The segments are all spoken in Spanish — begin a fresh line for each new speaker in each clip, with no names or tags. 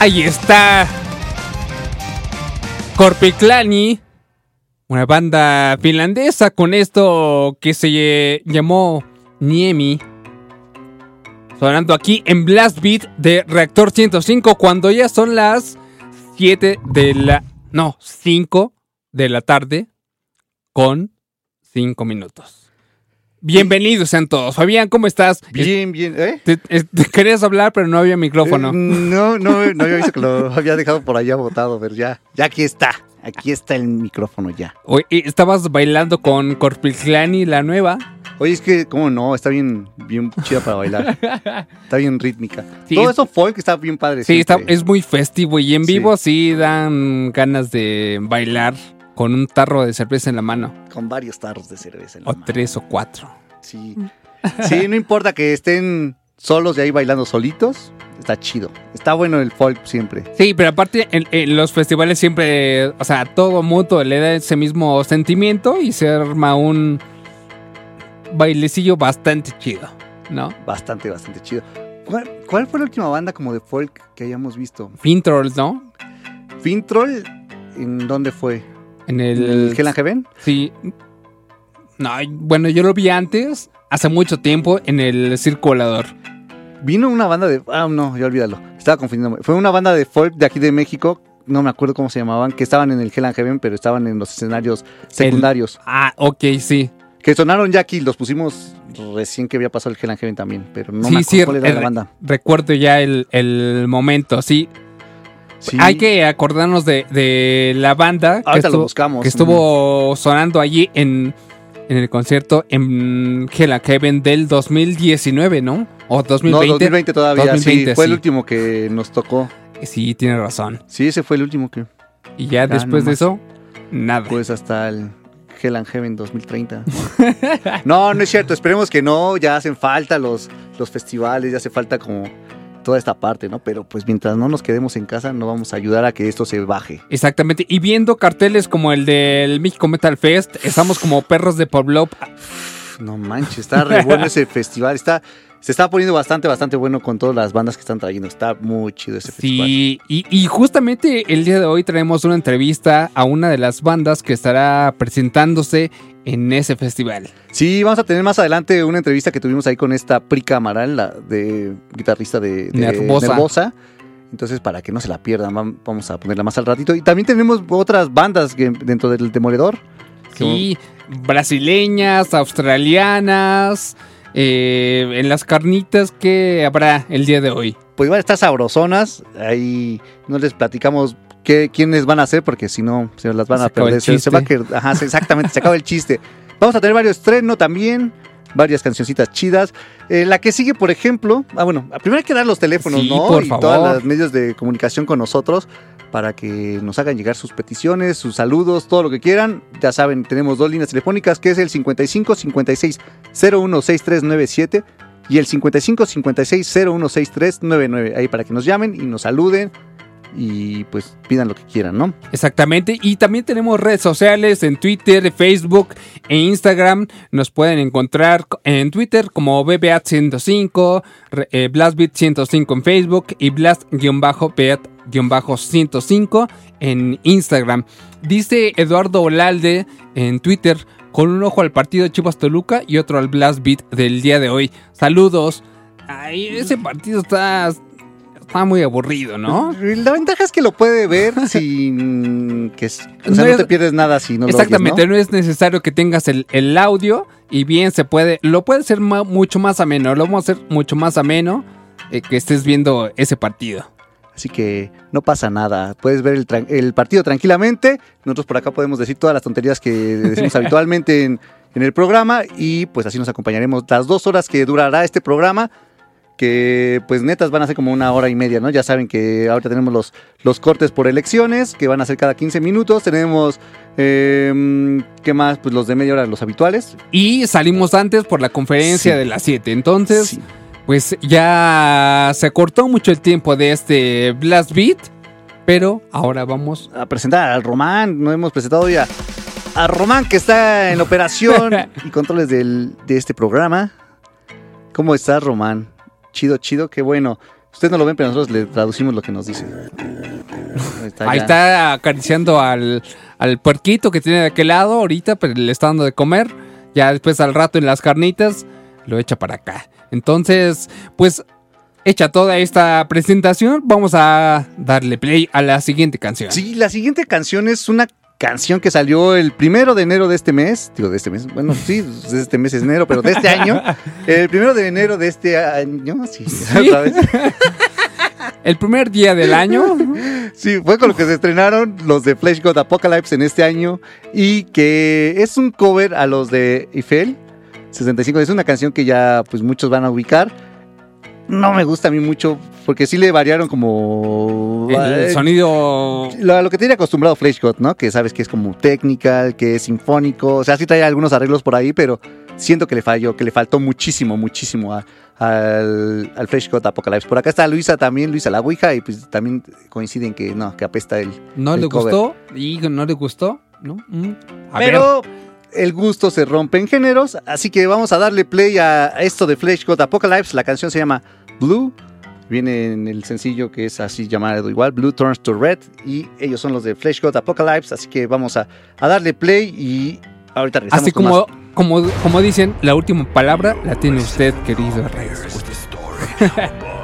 Ahí está. Korpiklani, una banda finlandesa con esto que se llamó Niemi. Sonando aquí en Blast Beat de Reactor 105 cuando ya son las 7 de la... No, 5 de la tarde con 5 minutos. Bienvenidos sean todos. Fabián, ¿cómo estás?
Bien, bien. ¿Eh?
Te, querías hablar, pero no había micrófono. Eh,
no, no, no había visto que lo había dejado por allá botado, pero ya, ya aquí está. Aquí está el micrófono ya.
Oye, ¿estabas bailando con Corpiclani, la nueva?
Oye, es que, ¿cómo no? Está bien, bien chida para bailar. está bien rítmica. Todo eso folk está bien padre.
Sí, está, es muy festivo y en vivo sí dan ganas de bailar con un tarro de cerveza en la mano.
Con varios tarros de cerveza en la
mano. O tres o cuatro.
Sí. Sí, no importa que estén solos y ahí bailando solitos. Está chido. Está bueno el folk siempre.
Sí, pero aparte en, los festivales siempre, o sea, todo mutuo le da ese mismo sentimiento y se arma un bailecillo bastante chido, ¿no?
Bastante, bastante chido. ¿Cuál, cuál fue la última banda como de folk que hayamos visto?
Fintrolls, ¿no?
Fintroll, ¿en dónde fue?
En
¿En
el...
el Hell and Heaven?
Sí. No, bueno, yo lo vi antes, hace mucho tiempo, en el Circo Volador.
Vino una banda de. Ah, no, ya olvídalo. Estaba confundiendo. Fue una banda de folk de aquí de México. No me acuerdo cómo se llamaban. Que estaban en el Hell and Heaven, pero estaban en los escenarios secundarios.
Ah, ok, sí.
Que sonaron ya aquí. Los pusimos recién que había pasado el Hell and Heaven también. Pero no
sí,
me
sí,
acuerdo cuál era la banda.
recuerdo ya el, el momento, sí.
Sí.
Hay que acordarnos de, de la banda que
lo
estuvo,
buscamos.
que estuvo sonando allí en, en el concierto en Hell and Heaven del 2019, ¿no? O
No,
2020.
2020 todavía.
2020,
sí, fue el último que nos tocó.
Sí, tiene razón.
Sí, ese fue el último que.
Y ya después de eso, nada.
Pues hasta el Hell and Heaven 2030. no, no es cierto. Esperemos que no. Ya hacen falta los, los festivales, ya hace falta como toda esta parte, ¿no? Pero pues mientras no nos quedemos en casa, no vamos a ayudar a que esto se baje.
Exactamente. Y viendo carteles como el del México Metal Fest, estamos como perros de Pueblo.
No manches, está re bueno ese festival. Está, se está poniendo bastante, bastante bueno con todas las bandas que están trayendo. Está muy chido ese festival.
Sí, y, y justamente el día de hoy traemos una entrevista a una de las bandas que estará presentándose en ese festival.
Sí, vamos a tener más adelante una entrevista que tuvimos ahí con esta Prica Amaral, la de guitarrista de, de
Nervosa.
Nervosa. Entonces, para que no se la pierdan, vam- vamos a ponerla más al ratito. Y también tenemos otras bandas que, dentro del Demoledor.
Sí, brasileñas, australianas, eh, en las carnitas que habrá el día de hoy.
Pues van a estar sabrosonas. Ahí no les platicamos qué, quiénes van a ser, porque si no, se las van
Se
a perder. Se, se va a ajá, exactamente, se acaba el chiste. Vamos a tener varios estrenos también. Varias cancioncitas chidas. Eh, la que sigue, por ejemplo. Ah, bueno, primero hay que dar los teléfonos,
Sí,
¿no?
por
y
favor.
todos los medios de comunicación con nosotros para que nos hagan llegar sus peticiones, sus saludos, todo lo que quieran. Ya saben, tenemos dos líneas telefónicas, que es el 55 56 016397 y el 55 56 016399. Ahí para que nos llamen y nos saluden y pues pidan lo que quieran, ¿no?
Exactamente. Y también tenemos redes sociales en Twitter, Facebook e Instagram. Nos pueden encontrar en Twitter como BBAT105, re- eh, BlastBeat105 en Facebook y Blast-Beat-105 en Instagram. Dice Eduardo Olalde en Twitter con un ojo al partido de Chivas Toluca y otro al Blast Beat del día de hoy. Saludos. Ay, ese partido está, está muy aburrido, ¿no?
La ventaja es que lo puede ver sin que... es- O sea,
No
no, te pierdes nada si no
Exactamente,
lo
no es necesario que tengas el, el audio y bien se puede, lo puede ma- mucho más ameno, lo vamos a hacer mucho más ameno eh, que estés viendo ese partido.
Así que no pasa nada. Puedes ver el, partido tranquilamente. Nosotros por acá podemos decir todas las tonterías que decimos habitualmente en, en el programa. Y pues así nos acompañaremos las dos horas que durará este programa. Que pues netas van a ser como una hora y media, ¿no? Ya saben que ahorita tenemos los, los cortes por elecciones, que van a ser cada 15 minutos. Tenemos, eh, ¿qué más? Pues los de media hora, los habituales.
Y salimos antes por la conferencia
Sí.
de las 7, entonces
Sí.
Pues ya se cortó mucho el tiempo de este Blast Beat, pero ahora vamos
a presentar al Román. No hemos presentado ya a Román que está en operación y controles del- de este programa. ¿Cómo estás, Román? Chido, chido, qué bueno. Ustedes no lo ven, pero nosotros le traducimos lo que nos dice. Ahí está.
Ahí está acariciando al, al puerquito que tiene de aquel lado ahorita, pero le está dando de comer. Ya después al rato en las carnitas lo echa para acá. Entonces, pues hecha toda esta presentación, vamos a darle play a la siguiente canción.
Sí, la siguiente canción es una canción que salió el primero de enero de este mes. Digo, de este mes. Bueno, sí, de este mes es enero, pero de este año. El primero de enero de este año. Sí, otra vez.
El primer día del año.
Sí, fue con lo que se estrenaron los de Flash God Apocalypse en este año y que es un cover a los de Eiffel 65. Es una canción que ya pues muchos van a ubicar. No me gusta a mí mucho porque sí le variaron como
El
eh,
sonido.
lo, que tiene acostumbrado Flash God, ¿no? Que sabes que es como technical, que es sinfónico, o sea, sí trae algunos arreglos por ahí, pero siento que le falló, que le faltó muchísimo, muchísimo a- al, al God Apocalypse. Por acá está Luisa también, Luisa la Ouija, y pues también coinciden que no, que apesta el.
¿No
el
le
cover.
gustó? Y no le gustó, ¿no? Mm. A ver.
Pero el gusto se rompe en géneros, así que vamos a darle play a esto de Flash God Apocalypse. La canción se llama Blue. Viene en el sencillo que es así llamado igual, Blue Turns to Red. Y ellos son los de Flash God Apocalypse. Así que vamos a, a darle play y ahorita regresamos.
Así
con
como,
más.
como, como dicen, la última palabra la tiene usted, querido Rey.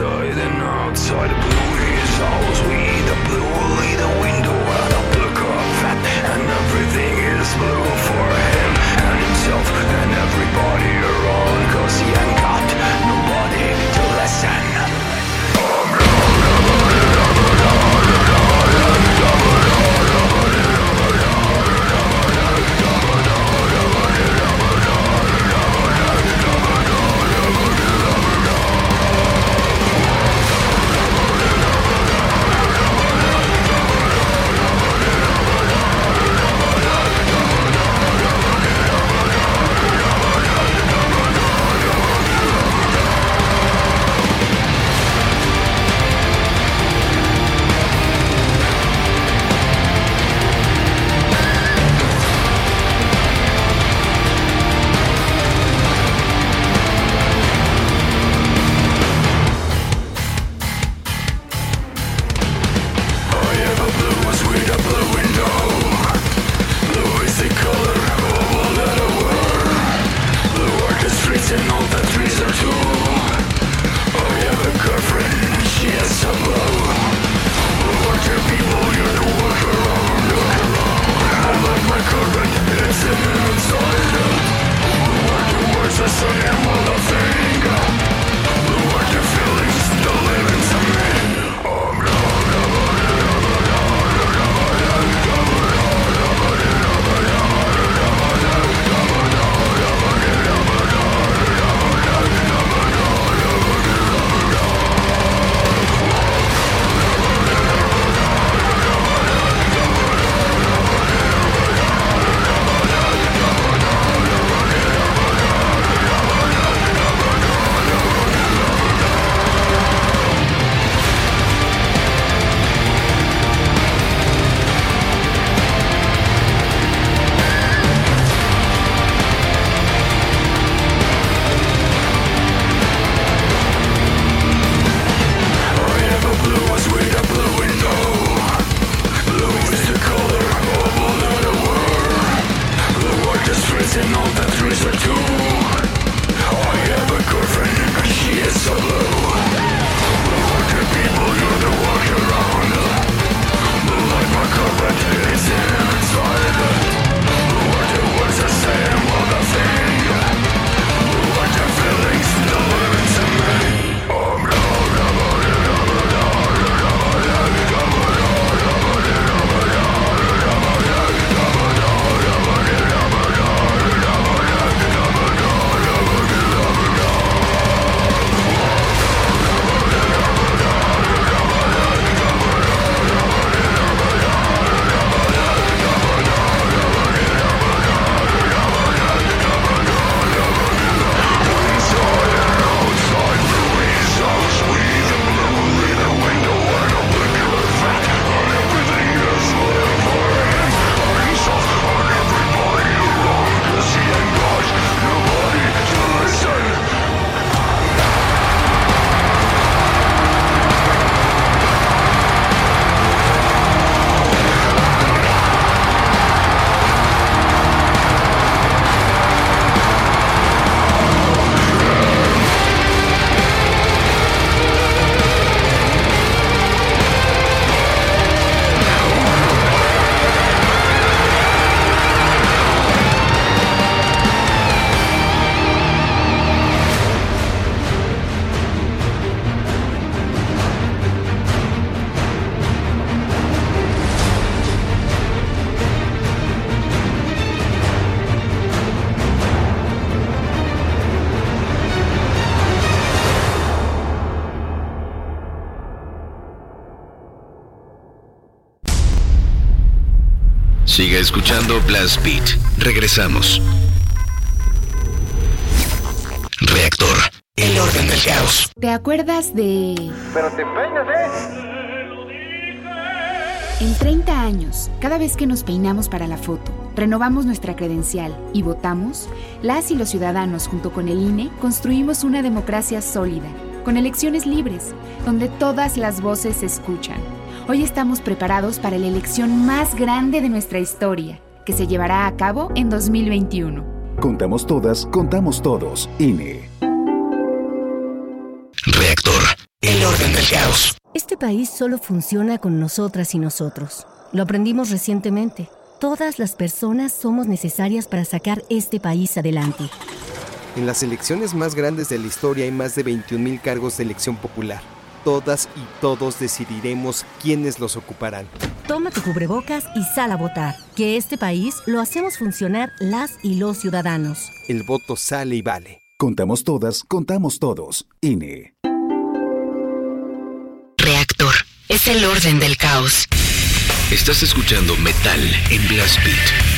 Inside and outside, blue is house with
escuchando Blast Beat. Regresamos. Reactor El orden del caos.
¿Te acuerdas de...
Pero te peinas, ¿eh?
En 30 años, cada vez que nos peinamos para la foto, renovamos nuestra credencial y votamos, las y los ciudadanos junto con el INE construimos una democracia sólida, con elecciones libres, donde todas las voces se escuchan. Hoy estamos preparados para la elección más grande de nuestra historia, que se llevará a cabo en 2021.
Contamos todas, contamos todos. INE.
Reactor. El orden del caos.
Este país solo funciona con nosotras y nosotros. Lo aprendimos recientemente. Todas las personas somos necesarias para sacar este país adelante.
En las elecciones más grandes de la historia hay más de 21.000 cargos de elección popular. Todas y todos decidiremos quiénes los ocuparán.
Toma tu cubrebocas y sal a votar. Que este país lo hacemos funcionar las y los ciudadanos.
El voto sale y vale.
Contamos todas, contamos todos. INE.
Reactor. Es el orden del caos.
Estás escuchando Metal en Blast Beat.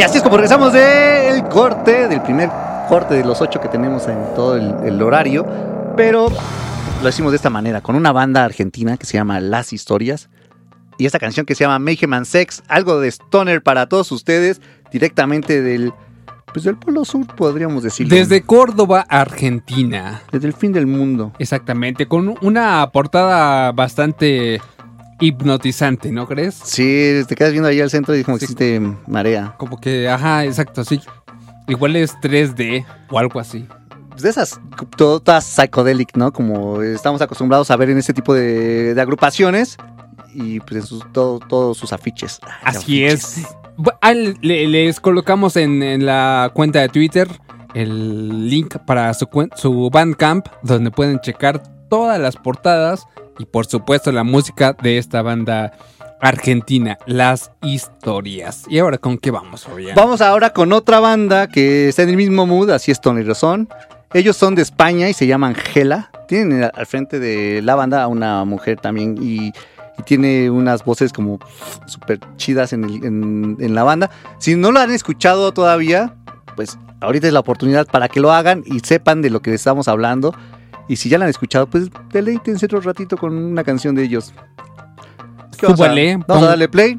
Y así es como regresamos del corte, del primer corte de los ocho que tenemos en todo el, el horario. Pero lo hicimos de esta manera, con una banda argentina que se llama Las Historias. Y esta canción que se llama Mayhem and Sex, algo de stoner para todos ustedes, directamente del, pues del Polo Sur, podríamos decirlo.
Desde Córdoba, Argentina.
Desde el fin del mundo.
Exactamente, con una portada bastante hipnotizante, ¿no crees?
Sí, te quedas viendo ahí al centro y como que sí te marea.
Como que, ajá, exacto, sí. Igual es 3D o algo así.
Pues de esas, todas psychedelic, ¿no? Como estamos acostumbrados a ver en este tipo de, de agrupaciones y pues en sus, todo- todos sus afiches.
Así
afiches.
es. Ah, le- les colocamos en, en la cuenta de Twitter el link para su, su Bandcamp, donde pueden checar todas las portadas y por supuesto la música de esta banda argentina, Las Historias. ¿Y ahora con qué vamos, Fabián?
Vamos ahora con otra banda que está en el mismo mood, así es Tony Rozón. Ellos son de España y se llaman Gela. Tienen al frente de la banda a una mujer también y, tiene unas voces como súper chidas en, el- en la banda. Si no lo han escuchado todavía, pues ahorita es la oportunidad para que lo hagan y sepan de lo que estamos hablando. Y si ya la han escuchado, pues deleítense otro ratito con una canción de ellos. ¿Qué vamos a- vamos a darle play.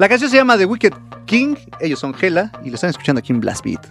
La canción se llama The Wicked King. Ellos son Gela y lo están escuchando aquí en Blast Beat.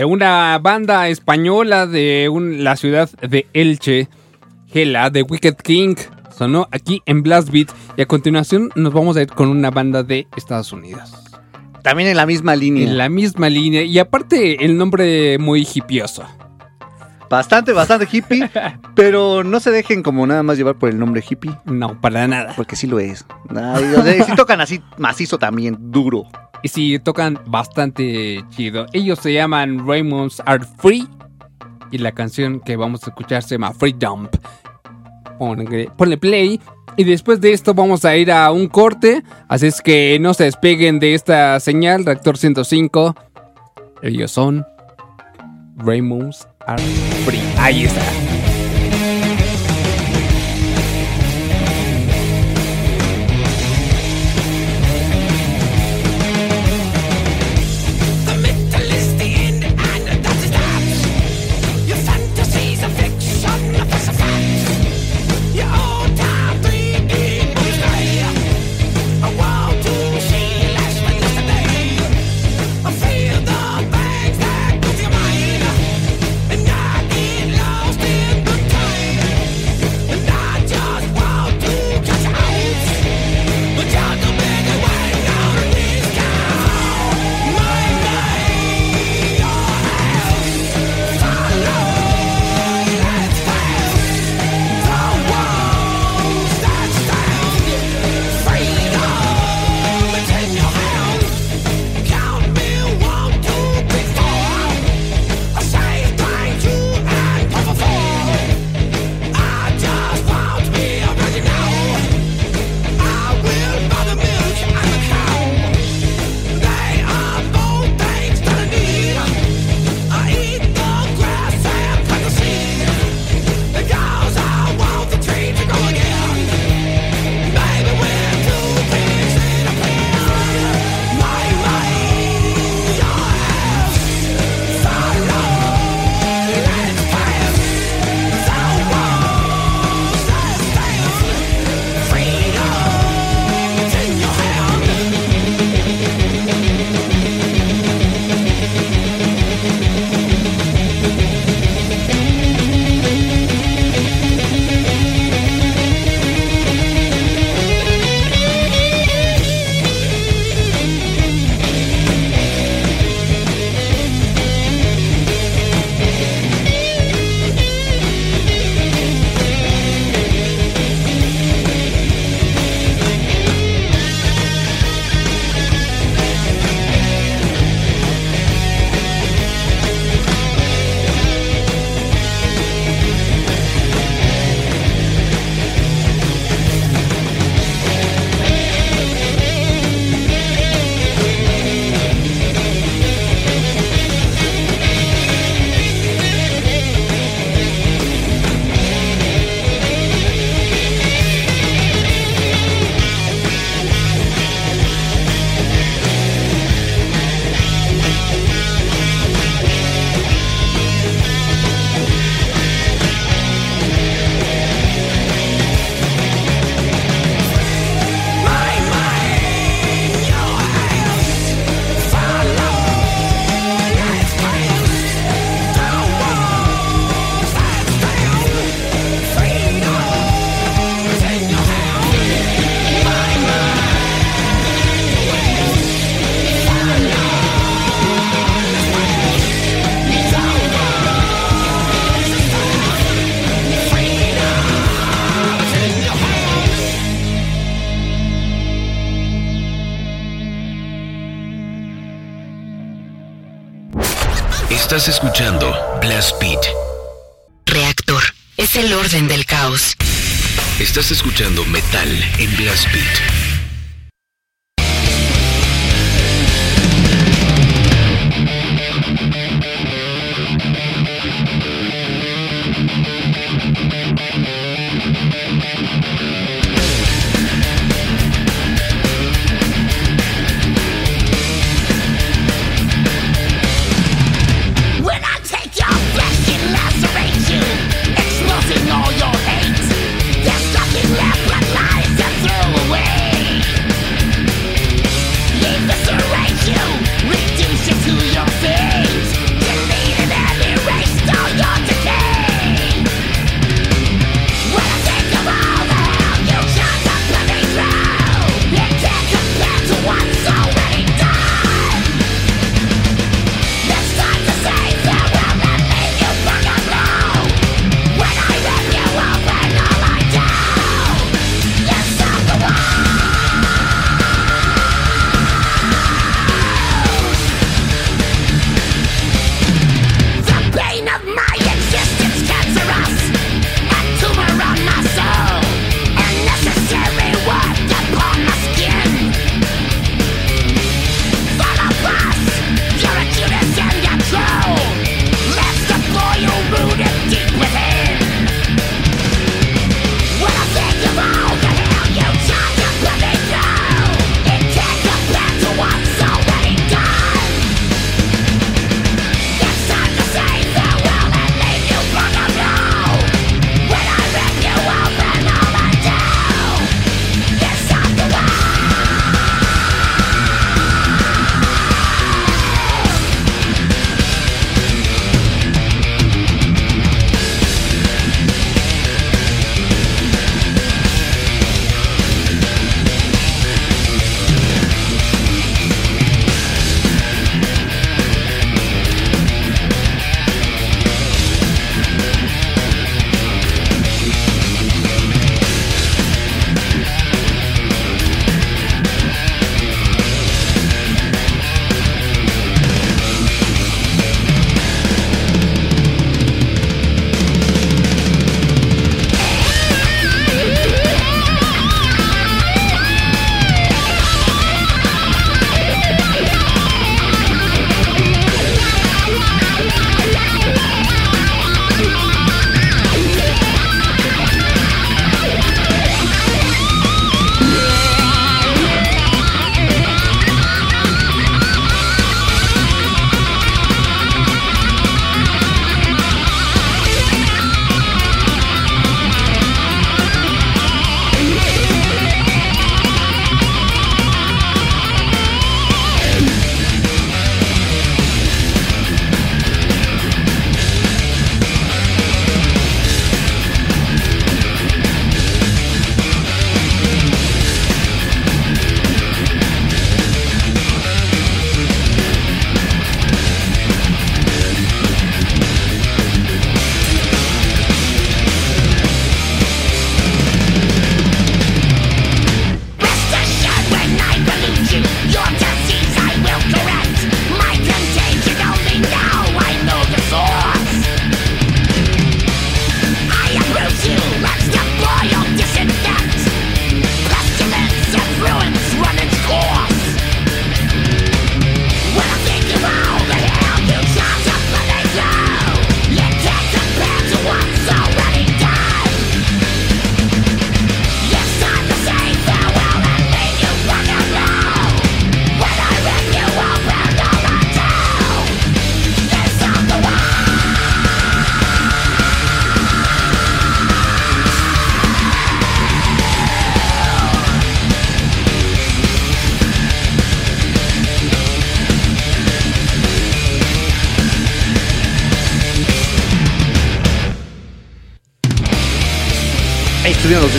De una banda española de un- la ciudad de Elche, Gela, de Wicked King. Sonó aquí en Blast Beat. Y a continuación nos vamos a ir con una banda de Estados Unidos.
También en la misma línea.
En la misma línea. Y aparte, el nombre muy hipioso.
Bastante, bastante hippie, pero no se dejen como nada más llevar por el nombre hippie,
No, para nada.
porque sí lo es. Ay, o sea, sí tocan así macizo también, duro.
Y sí, tocan bastante chido. Ellos se llaman Raymonds Are Free. Y la canción que vamos a escuchar se llama Free Dump. Ponle, ponle play. Y después de esto vamos a ir a un corte. Así es que no se despeguen de esta señal, Reactor 105. Ellos son Raymonds Are Free. Ahí está.
Estás escuchando Blast Beat.
Reactor es el orden del caos.
Estás escuchando metal en Blast Beat.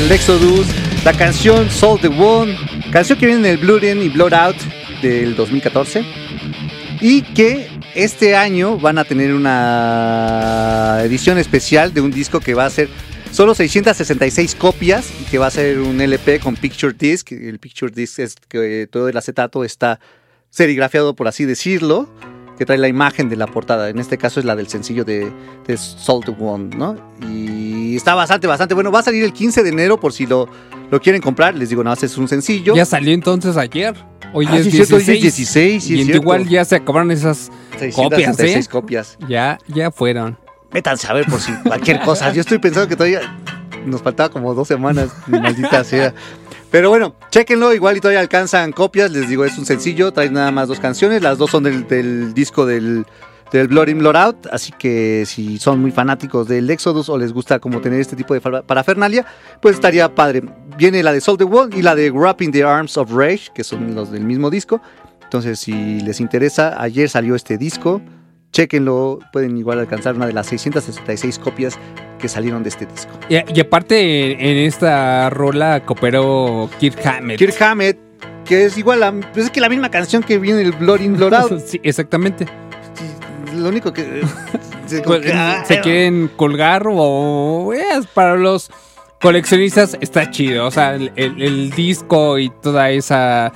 Del Exodus, la canción Soul the One, canción que viene en el Blood In y Blood Out del 2014 y que este año van a tener una edición especial de un disco que va a ser solo 666 copias que va a ser un LP con Picture Disc. El Picture Disc es que todo el acetato está serigrafiado, por así decirlo, que trae la imagen de la portada. En este caso es la del sencillo de, de Salt One, ¿no? Y está bastante, bastante bueno. Va a salir el 15 de enero por si lo, lo quieren comprar. Les digo, nada más es un sencillo.
Ya salió entonces ayer. Hoy
Ah,
es
sí, es cierto, hoy
16.
es 16, sí,
y
es
igual ya se acabaron esas copias, ¿eh?
666 copias.
Ya, ya fueron.
Métanse a ver por si cualquier cosa. Yo estoy pensando que todavía nos faltaba como dos semanas, maldita sea. Pero bueno, chéquenlo, igual y todavía alcanzan copias. Les digo, es un sencillo, trae nada más dos canciones. Las dos son del, disco del, del Blood In, Blood Out. Así que si son muy fanáticos del Exodus o les gusta como tener este tipo de parafernalia, pues estaría padre. Viene la de Soul the World y la de Wrapping the Arms of Rage, que son los del mismo disco. Entonces, si les interesa, ayer salió este disco. Chéquenlo, pueden igual alcanzar una de las 666 copias que salieron de este disco.
Y, y aparte, en, en esta rola cooperó Kirk Hammett.
Kirk Hammett, que es igual, a, pues es que la misma canción que viene el Blood In, Blood Out.
sí, exactamente.
Lo único que... se-
Pues,
que, ah,
se quieren colgar o es para los coleccionistas está chido. O sea, el, el- el disco y toda esa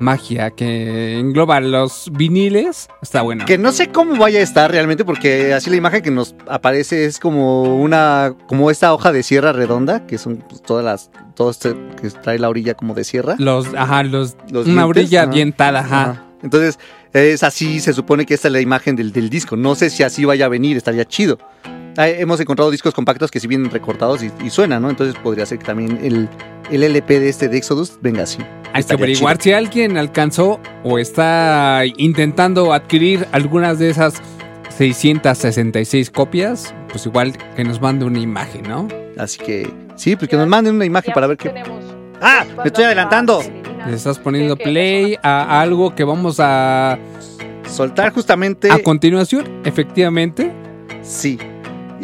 magia que engloba los viniles está bueno.
Que no sé cómo vaya a estar realmente, porque así la imagen que nos aparece es como una, como esta hoja de sierra redonda, que son pues, todas las, todo este que trae la orilla como de sierra.
Los, ajá, los,
Los
una
dientes,
orilla
ajá.
dientada, ajá.
Ajá. Entonces, es así, se supone que esta es la imagen del, del disco. No sé si así vaya a venir, estaría chido. Ah, hemos encontrado discos compactos que si vienen recortados y, y suenan, ¿no? Entonces podría ser que también el, el LP de este de Exodus venga así.
Hay que averiguar
chido.
si alguien alcanzó o está intentando adquirir algunas de esas 666 copias, pues igual que nos mande una imagen, ¿no?
Así que, sí, pues que nos manden una imagen para ver qué... ¡Ah! ¡Me estoy adelantando!
Le estás poniendo play a algo que vamos a
Soltar justamente...
a continuación, efectivamente.
Sí.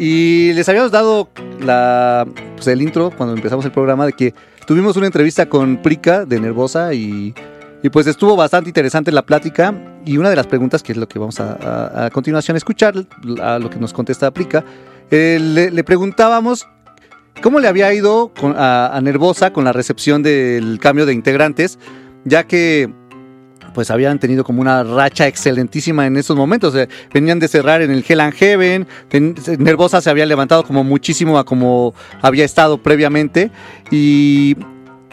Y les habíamos dado la, pues el intro cuando empezamos el programa de que tuvimos una entrevista con Prica de Nervosa y, y pues estuvo bastante interesante la plática. Y una de las preguntas que es lo que vamos a, a- a continuación escuchar, a lo que nos contesta Prica, eh, le, preguntábamos cómo le había ido a, a Nervosa con la recepción del cambio de integrantes, ya que pues habían tenido como una racha excelentísima en esos momentos. eh, venían de cerrar en el Hell and Heaven. ten- Nervosa se había levantado como muchísimo a como había estado previamente. Y,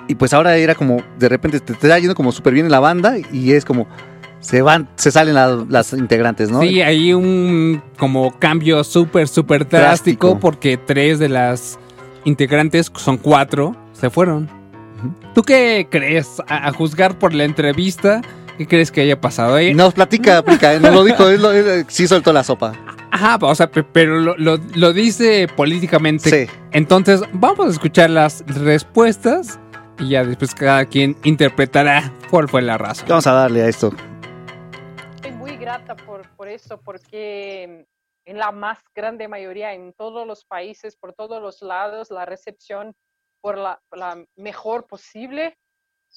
y pues ahora era como, de repente te, te está yendo como súper bien en la banda y es como, se van, se salen la- las integrantes, ¿no?
Sí, hay un como cambio súper, súper drástico,
Drástico.
porque tres de las integrantes, son cuatro, se fueron. ¿Tú qué crees? A, a juzgar por la entrevista, ¿qué crees que haya pasado? Eh,
Nos platica, Prica, eh, nos lo dijo, él, lo- él, sí soltó la sopa.
Ajá, o sea, pe- pero lo, lo- lo dice políticamente.
Sí.
Entonces, vamos a escuchar las respuestas y ya después cada quien interpretará cuál fue la razón.
Vamos a darle a esto.
Estoy muy grata por, por eso, porque en la más grande mayoría, en todos los países, por todos los lados, la recepción por la, la mejor posible.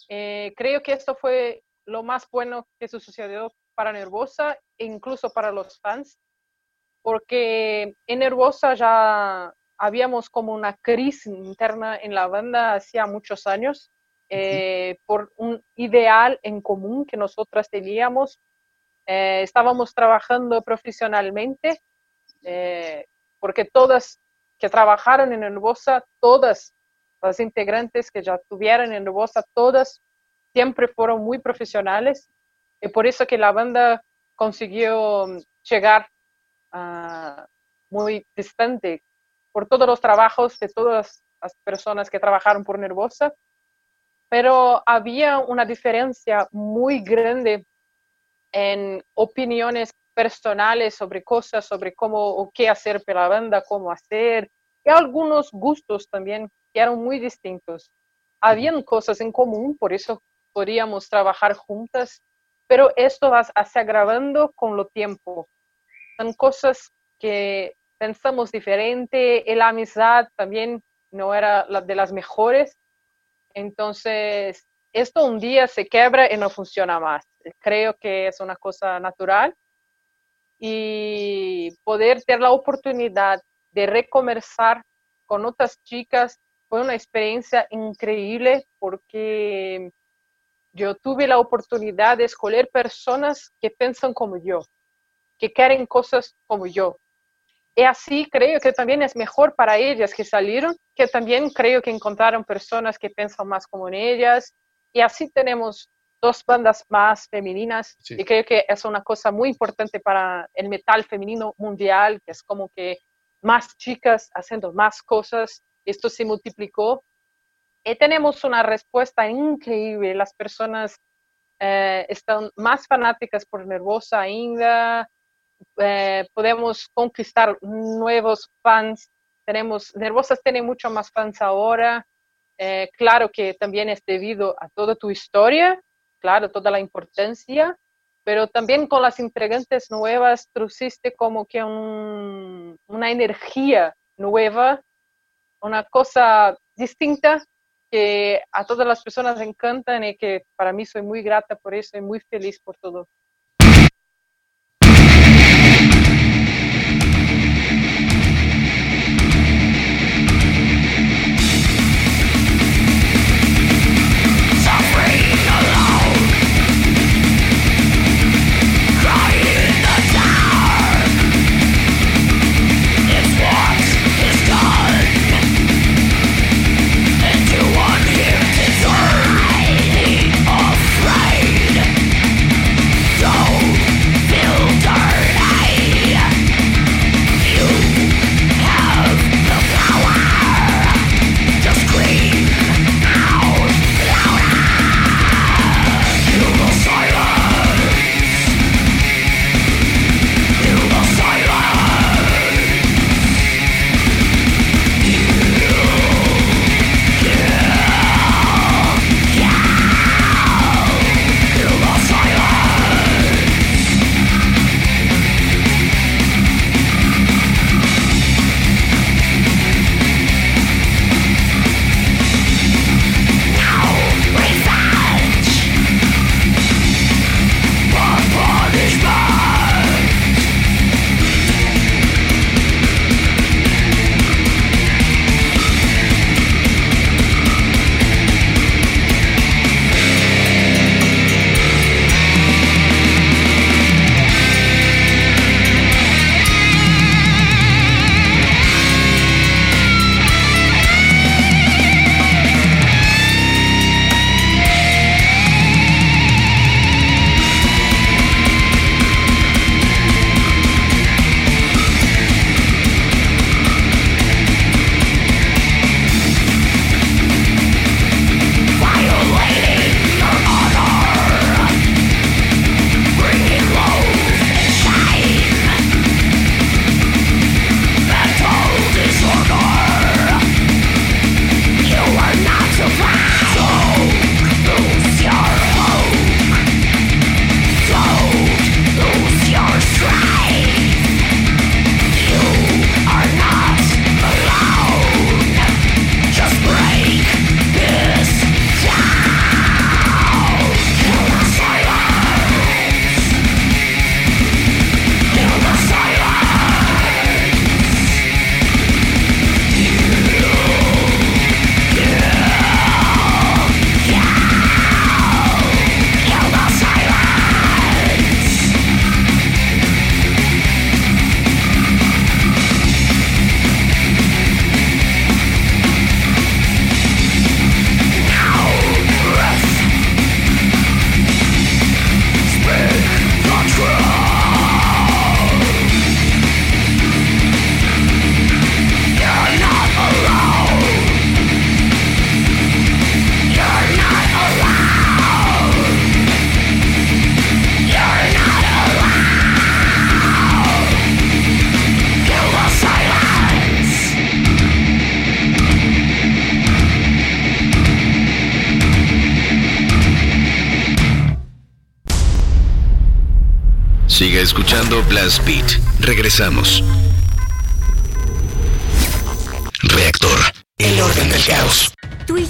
Eh, creo que esto fue lo más bueno que sucedió para Nervosa e incluso para los fans, porque en Nervosa ya habíamos como una crisis interna en la banda hacía muchos años eh, por un ideal en común que nosotras teníamos. Eh, estábamos trabajando profesionalmente, eh, porque todas que trabajaron en Nervosa, todas las integrantes que ya tuvieron en Nervosa, todas siempre fueron muy profesionales. Y por eso que la banda consiguió mm, llegar ah, muy distante por todos los trabajos de todas las personas que trabajaron por Nervosa. Pero había una diferencia muy grande en opiniones personales sobre cosas, sobre cómo o qué hacer para la banda, cómo hacer, y algunos gustos también que eran muy distintos. Habían cosas en común, por eso podíamos trabajar juntas, pero esto va se agravando con lo tiempo. Son cosas que pensamos diferente, y la amistad también no era la de las mejores. Entonces, esto un día se quebra y no funciona más. Creo que es una cosa natural y poder tener la oportunidad de reconversar con otras chicas fue una experiencia increíble porque yo tuve la oportunidad de escoger personas que piensan como yo, que quieren cosas como yo. Y así creo que también es mejor para ellas que salieron, que también creo que encontraron personas que piensan más como en ellas. Y así tenemos dos bandas más femeninas
Sí.
y creo que es una cosa muy importante para el metal femenino mundial, que es como que más chicas haciendo más cosas, esto se multiplicó y tenemos una respuesta increíble. Las personas eh, están más fanáticas por Nervosa ainda. eh, podemos conquistar nuevos fans. Tenemos, Nervosas tiene mucho más fans ahora. Eh, claro que también es debido a toda tu historia, claro, toda la importancia, pero también con las integrantes nuevas trujiste como que un- una energía nueva, una cosa distinta que a todas las personas encantan y que para mí soy muy grata por eso y muy feliz por todo.
Blast Beat. Regresamos. Reactor. El orden del caos.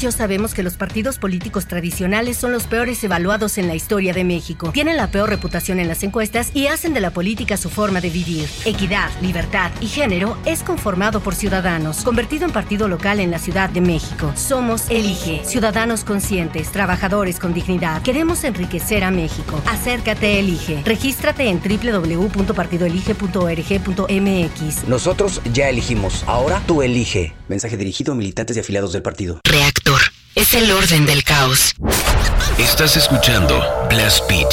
Yo sabemos que los partidos políticos tradicionales son los peores evaluados en la historia de México. Tienen la peor reputación en las encuestas y hacen de la política su forma de vivir. Equidad, libertad y género es conformado por ciudadanos, convertido en partido local en la Ciudad de México. Somos Elige, ciudadanos conscientes, trabajadores con dignidad. Queremos enriquecer a México. Acércate, Elige. Regístrate en www.partidoelige.org.mx.
Nosotros ya elegimos. Ahora tú elige. Mensaje dirigido a militantes y afiliados del partido.
Reactor es el orden del caos.
Estás escuchando Blast Beat.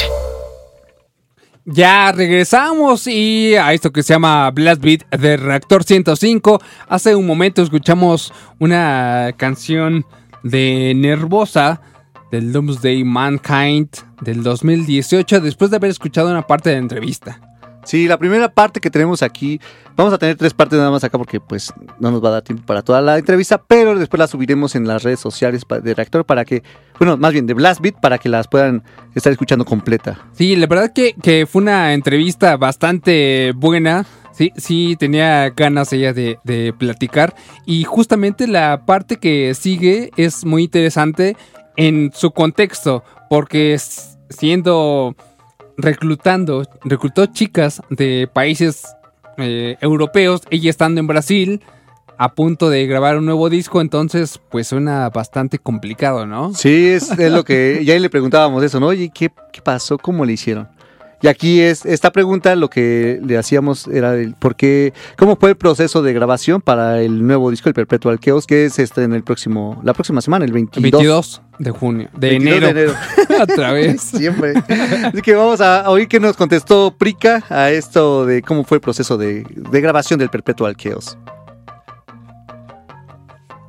Ya regresamos y a esto que se llama Blast Beat de Reactor 105. Hace un momento escuchamos una canción de Nervosa del Doomsday Mankind del 2018 después de haber escuchado una parte de la entrevista.
Sí, la primera parte que tenemos aquí, vamos a tener tres partes nada más acá porque pues no nos va a dar tiempo para toda la entrevista, pero después la subiremos en las redes sociales de Reactor para que, bueno, más bien de Blast Beat para que las puedan estar escuchando completa.
Sí, la verdad que, que fue una entrevista bastante buena. Sí, sí, tenía ganas ella de, de platicar. Y justamente la parte que sigue es muy interesante en su contexto. Porque siendo reclutando, reclutó chicas de países eh, europeos, ella estando en Brasil, a punto de grabar un nuevo disco, entonces pues suena bastante complicado, ¿no?
Sí, es, lo que ya le preguntábamos eso, ¿no? Oye, ¿qué, qué pasó? ¿Cómo le hicieron? Y aquí es esta pregunta, lo que le hacíamos era el por qué, cómo fue el proceso de grabación para el nuevo disco, el Perpetual Chaos, que es este en el próximo, la próxima semana, el 22.
22 de junio, de
22
enero.
de enero.
Otra vez.
Siempre. Así que vamos a oír que nos contestó Prica a esto de cómo fue el proceso de, de grabación del Perpetual Chaos.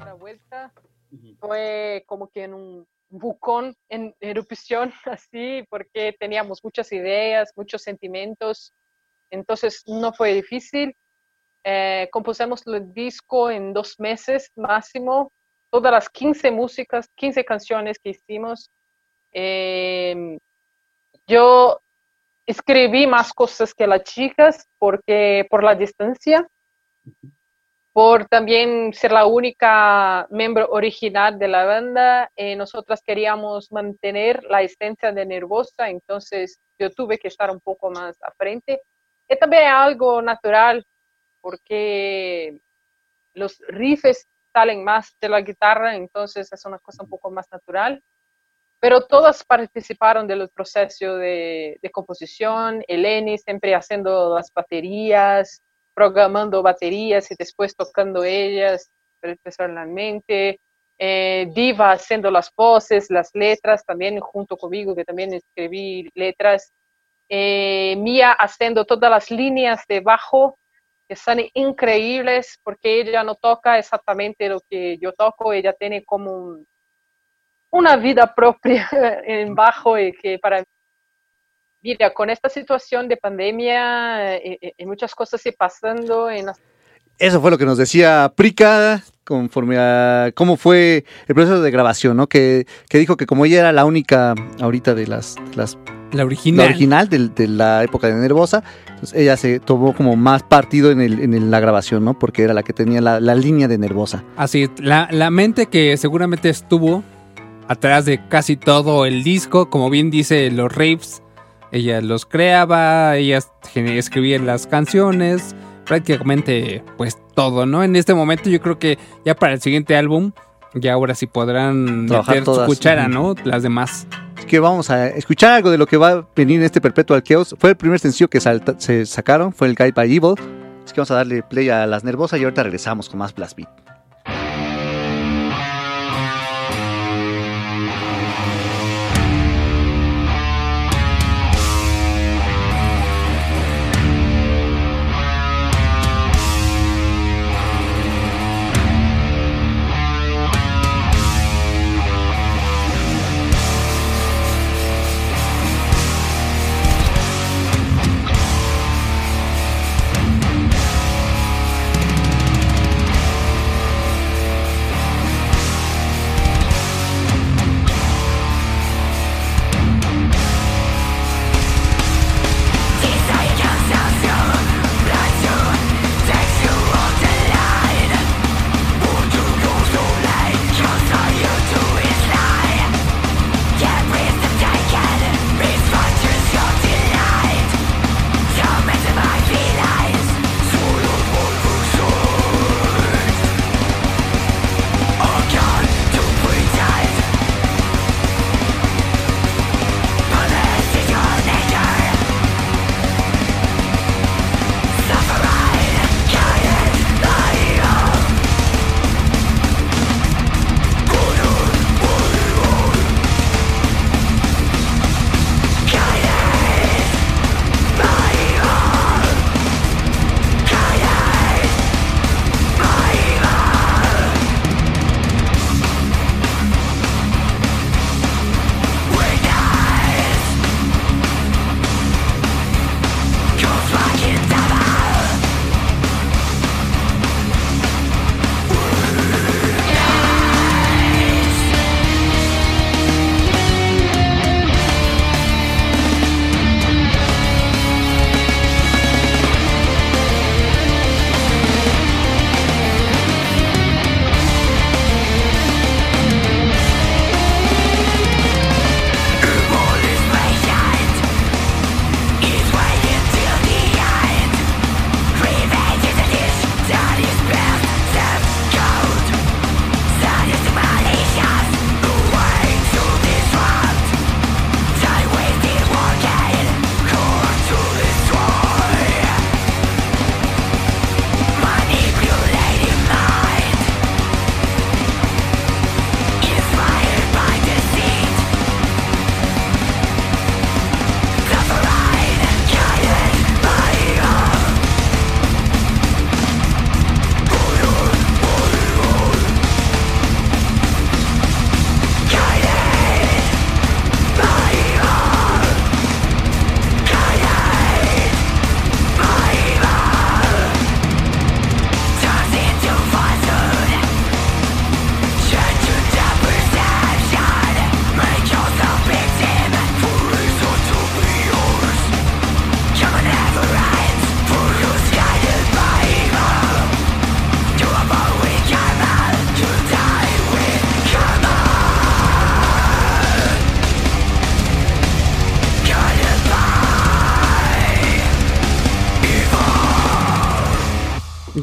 la vuelta fue como que en un bucón en erupción, así, porque teníamos muchas ideas, muchos sentimientos, entonces no fue difícil. Eh, compusimos el disco en dos meses máximo, todas las 15 músicas, 15 canciones que hicimos. Em, yo escribí más cosas que las chicas porque por la distancia por también ser la única miembro original de la banda, eh, nosotras queríamos mantener la esencia de Nervosa, entonces yo tuve que estar un poco más a frente. Y también algo natural, porque los riffs salen más de la guitarra, entonces es una cosa un poco más natural. Pero todas participaron del proceso de, de composición, Eleni siempre haciendo las baterías, programando baterías y después tocando ellas personalmente. Eh, Diva haciendo las voces, las letras, también junto conmigo, que también escribí letras. Eh, Mía haciendo todas las líneas de bajo, que son increíbles, porque ella no toca exactamente lo que yo toco, ella tiene como un- una vida propia en bajo y que para Mira, con esta situación de pandemia eh, eh, y muchas cosas sí pasando en las
Eso fue lo que nos decía Prica conforme a cómo fue el proceso de grabación, ¿no? Que, que dijo que como ella era la única ahorita de las, de las
La original.
la original del- de, la época de Nervosa, entonces ella se tomó como más partido en, el- en el- la grabación, ¿no? Porque era la que tenía la, la línea de Nervosa.
Así, la, la mente que seguramente estuvo atrás de casi todo el disco, como bien dice los raves, ella los creaba, ella escribía las canciones, prácticamente pues todo, ¿no? En este momento yo creo que ya para el siguiente álbum, ya ahora sí podrán meter su cuchara. ¿no? Las demás.
Así que vamos a escuchar algo de lo que va a venir en este Perpetual Chaos. Fue el primer sencillo que salta- se sacaron, fue el Guide by Evil. Así que vamos a darle play a las Nervosas y ahorita regresamos con más Blast Beat.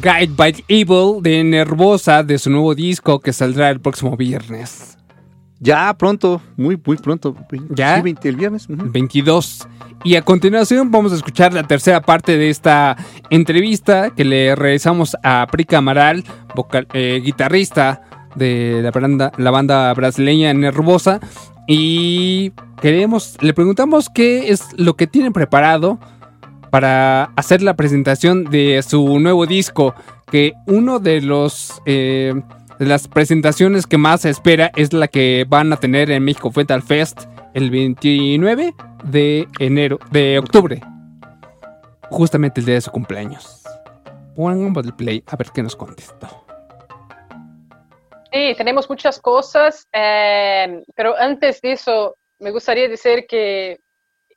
Guide by Evil de Nervosa de su nuevo disco que saldrá el próximo viernes.
Ya pronto, muy, muy pronto.
¿Ya?
Sí, 20 el viernes. ujú.
22. Y a continuación vamos a escuchar la tercera parte de esta entrevista que le realizamos a Prica Amaral, vocal- eh, guitarrista de la banda, la banda brasileña Nervosa. Y queremos, le preguntamos qué es lo que tienen preparado para hacer la presentación de su nuevo disco. Que uno de los eh, las presentaciones que más se espera es la que van a tener en México Metal Fest el 29 de enero, de octubre. Justamente el día de su cumpleaños. Pongamos el play a ver qué nos contestó.
Sí, tenemos muchas cosas, eh, pero antes de eso, me gustaría decir que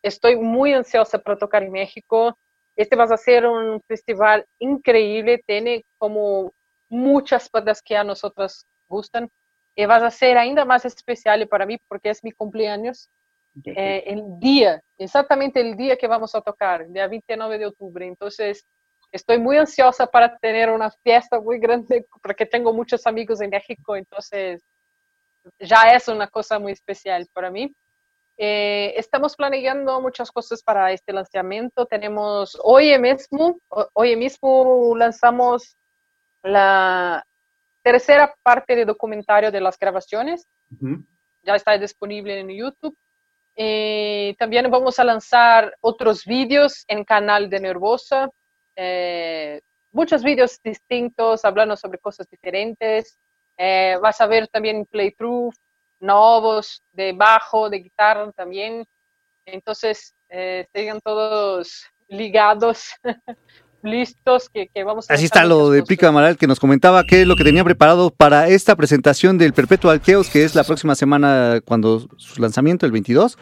estoy muy ansiosa para tocar en México. Este va a ser un festival increíble, tiene como muchas bandas que a nosotros gustan. Y va a ser ainda más especial para mí porque es mi cumpleaños. eh, el día, exactamente el día que vamos a tocar, día 29 de octubre. Entonces, estoy muy ansiosa para tener una fiesta muy grande porque tengo muchos amigos en México, entonces ya es una cosa muy especial para mí. Eh, estamos planeando muchas cosas para este lanzamiento. Tenemos hoy mismo, ho- hoy mismo lanzamos la tercera parte del documentario de las grabaciones. Ya está disponible en YouTube. Eh, también vamos a lanzar otros vídeos en canal de Nervosa. eh, muchos vídeos distintos hablando sobre cosas diferentes. Eh, vas a ver también playthrough nuevos de bajo, de guitarra también. Entonces, eh, estén todos ligados, listos, que, que vamos a
Así está lo de. Pica Amaral que nos comentaba qué es lo que tenía preparado para esta presentación del Perpetual Chaos, que es la próxima semana cuando su lanzamiento, el 22.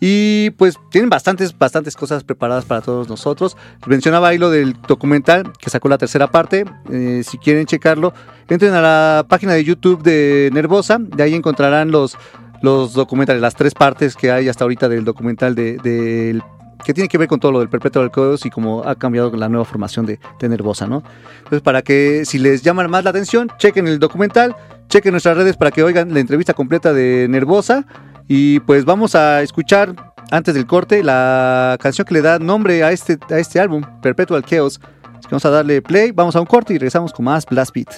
Y pues tienen bastantes, bastantes cosas preparadas para todos nosotros. Mencionaba ahí lo del documental que sacó la tercera parte. Eh, si quieren checarlo, entren a la página de YouTube de Nervosa. De ahí encontrarán los, los documentales, las tres partes que hay hasta ahorita del documental de, del- que tiene que ver con todo lo del Perpetual Chaos y cómo ha cambiado la nueva formación de, de Nervosa, ¿no? Entonces, para que si les llama más la atención, chequen el documental, chequen nuestras redes para que oigan la entrevista completa de Nervosa. Y pues vamos a escuchar antes del corte la canción que le da nombre a este, a este álbum, Perpetual Chaos. Así que vamos a darle play, vamos a un corte y regresamos con más Blast Beat.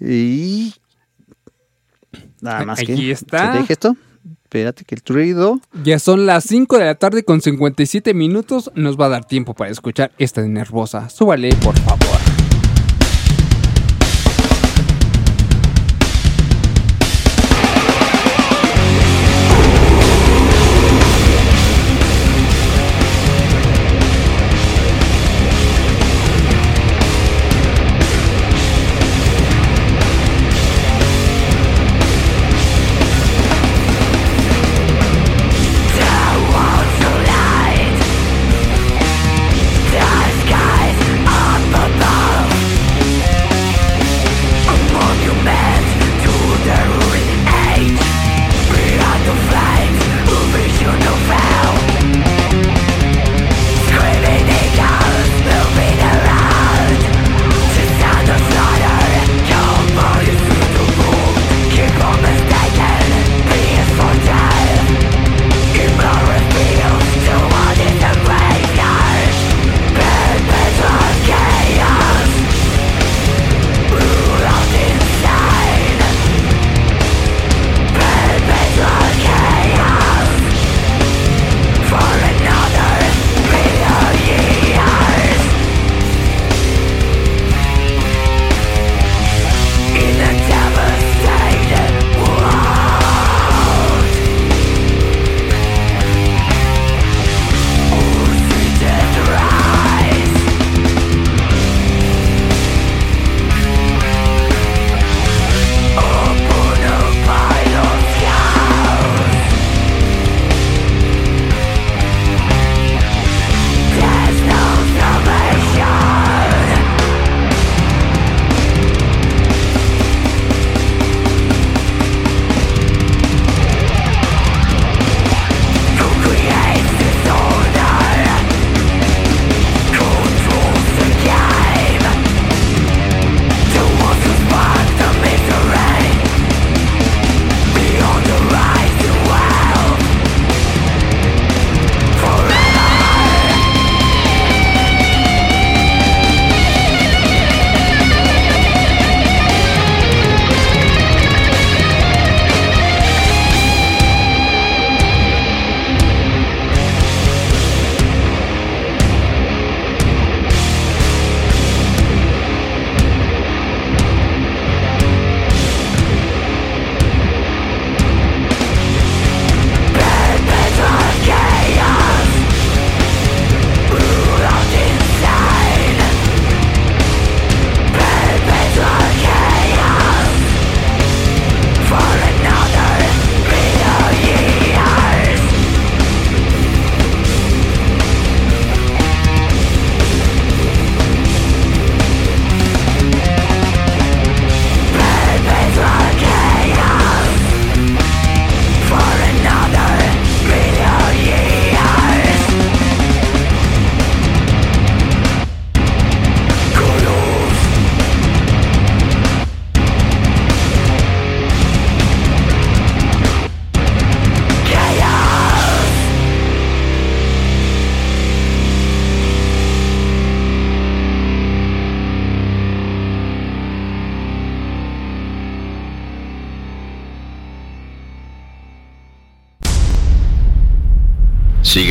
Y nada más que
Aquí está.
que deje esto. Espérate que el ruido.
Ya son las 5 de la tarde con 57 minutos. Nos va a dar tiempo para escuchar esta Nervosa. Súbale, por favor.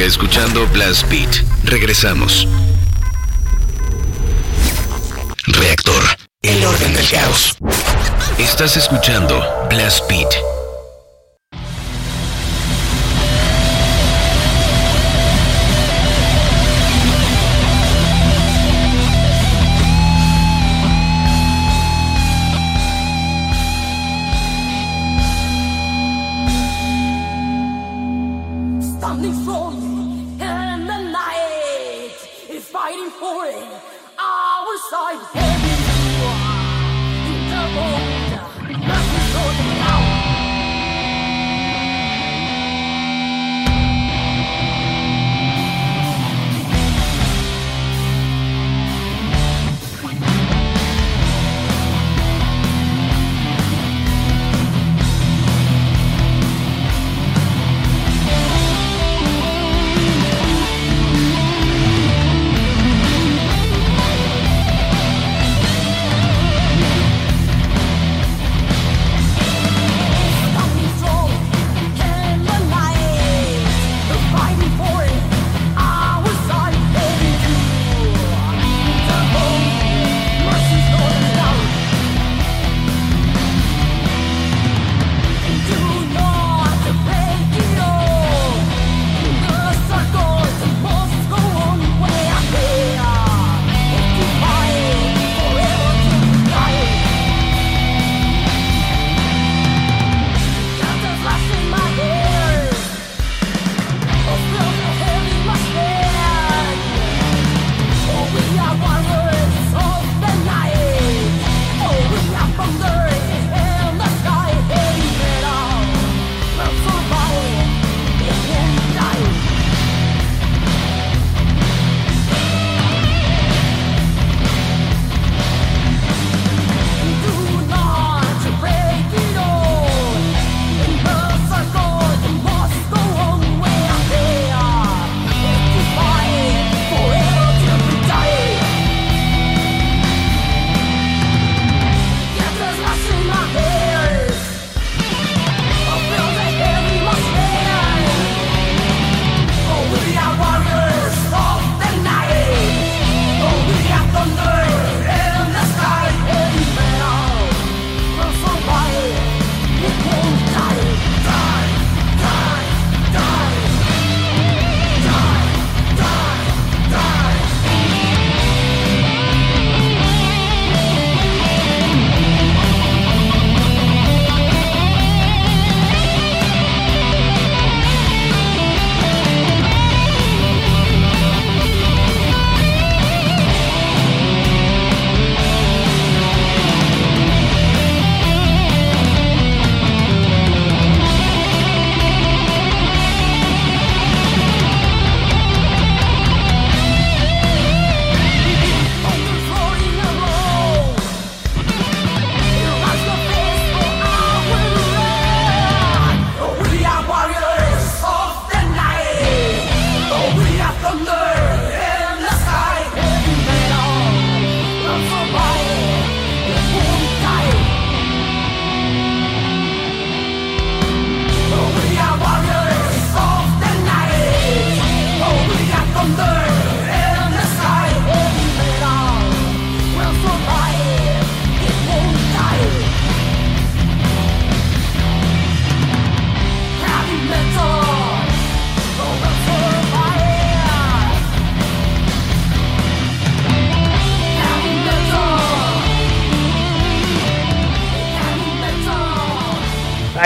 Escuchando Blast Beat. Regresamos. Reactor. El orden del caos. Estás escuchando Blast Beat.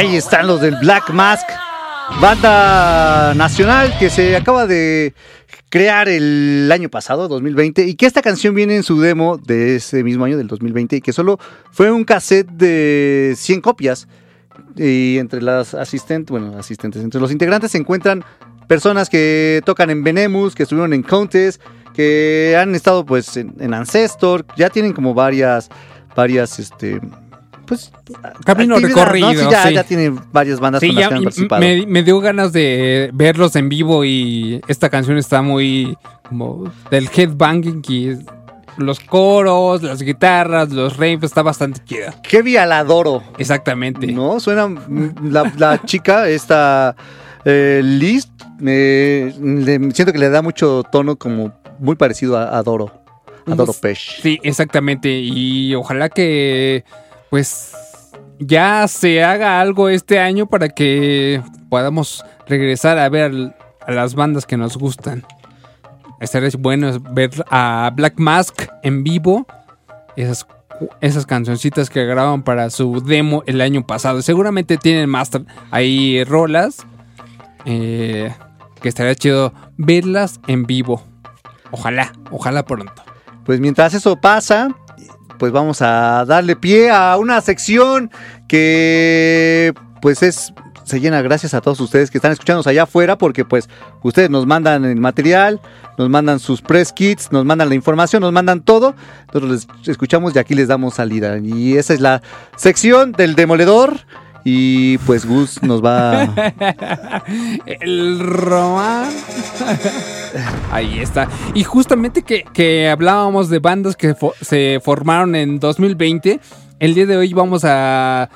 Ahí están los del Black Mask, banda nacional que se acaba de crear el año pasado, 2020, y que esta canción viene en su demo de ese mismo año, del 2020, y que solo fue un cassette de 100 copias. Y entre las asistentes, bueno, asistentes, entre los integrantes se encuentran personas que tocan en Venemus, que estuvieron en Contest, que han estado pues en, en Ancestor, ya tienen como varias, varias, este, pues...
Camino recorrido,
Sí, ya,
sí.
ya tienen varias bandas
Sí,
con las
ya
que han participado.
me, me dio ganas de verlos en vivo y esta canción está muy como del headbanging y los coros, las guitarras, los raves, está bastante chida.
Heavy Aladoro.
Exactamente.
No, suena la, la chica, esta eh, Liz, le- siento que le da mucho tono como muy parecido a, a Doro. A Doro Pesh.
Sí, exactamente. Y ojalá que, pues, ya se haga algo este año para que podamos regresar a ver a las bandas que nos gustan. Estaría bueno ver a Black Mask en vivo. Esas, esas cancioncitas que grababan para su demo el año pasado. Seguramente tienen más ahí rolas. eh, que estaría chido verlas en vivo. Ojalá, ojalá pronto.
Pues mientras eso pasa, pues vamos a darle pie a una sección que pues es se llena gracias a todos ustedes que están escuchándonos allá afuera porque pues ustedes nos mandan el material, nos mandan sus press kits, nos mandan la información, nos mandan todo, nosotros les escuchamos y aquí les damos salida. Y esa es la sección del demoledor y pues Gus nos va
El Román. Ahí está. Y justamente que, que hablábamos de bandas que se formaron en 2020, el día de hoy vamos a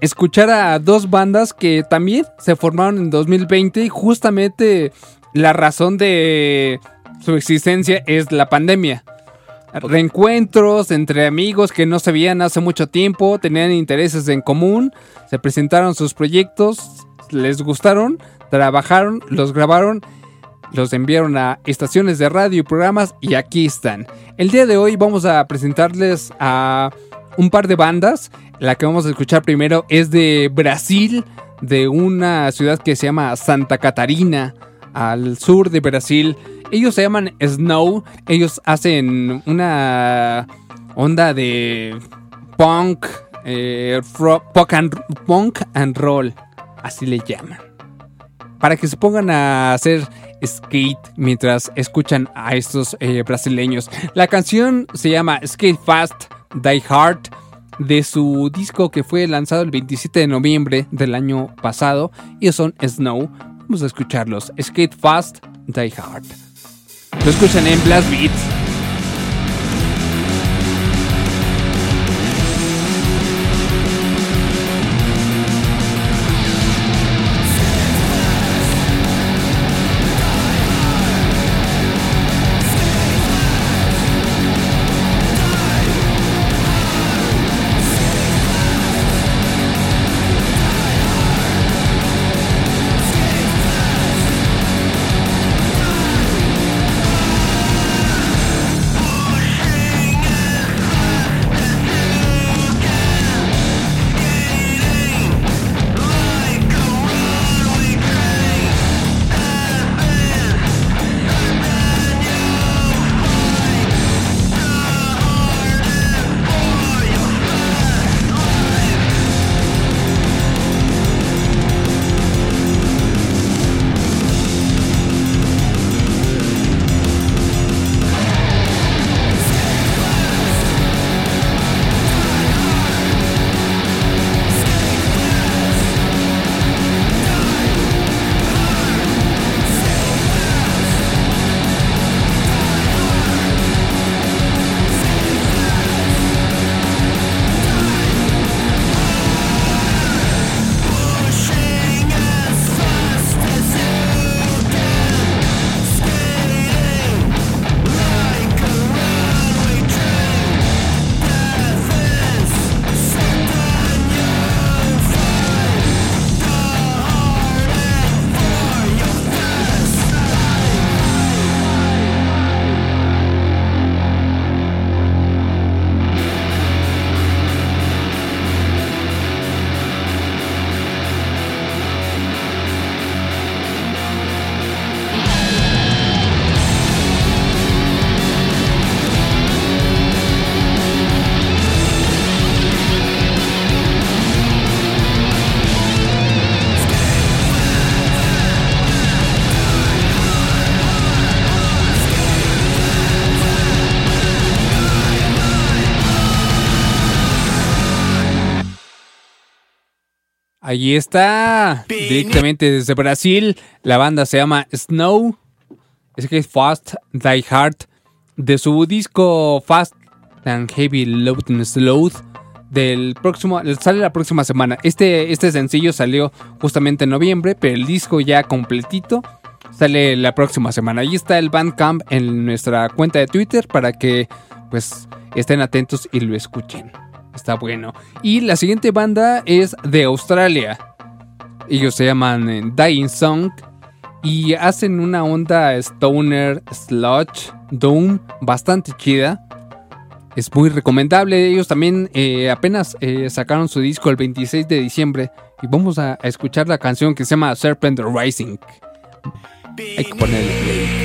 escuchar a dos bandas que también se formaron en 2020 y justamente la razón de su existencia es la pandemia. Reencuentros entre amigos que no se veían hace mucho tiempo, tenían intereses en común, se presentaron sus proyectos, les gustaron, trabajaron, los grabaron, los enviaron a estaciones de radio y programas y aquí están. El día de hoy vamos a presentarles a un par de bandas. La que vamos a escuchar primero es de Brasil, de una ciudad que se llama Santa Catarina, al sur de Brasil. Ellos se llaman Snow. Ellos hacen una onda de punk, eh, ro- punk, and, roll. Así le llaman. Para que se pongan a hacer skate mientras escuchan a estos eh, brasileños. La canción se llama Skate Fast, Die Hard. De su disco que fue lanzado el 27 de noviembre del año pasado. Ellos son Snow. Vamos a escucharlos. Skate Fast, Die Hard. Lo escuchan en Blast Beats. Ahí está. Directamente desde Brasil. La banda se llama Snow. Es que es Fast Die Hard. De su disco Fast and Heavy Load and Slow
del próximo, sale la próxima semana. Este, este sencillo salió justamente en noviembre, pero el disco ya completito sale la próxima semana. Ahí está el Bandcamp en nuestra cuenta de Twitter para que pues estén atentos y lo escuchen. Está bueno. Y la siguiente banda es de Australia. Ellos se llaman eh, Dying Song y hacen una onda stoner, sludge, doom bastante chida. Es muy recomendable. Ellos también eh, apenas eh, sacaron su disco el 26 de diciembre. Y vamos a, escuchar la canción que se llama Serpent Rising. Hay que ponerle play.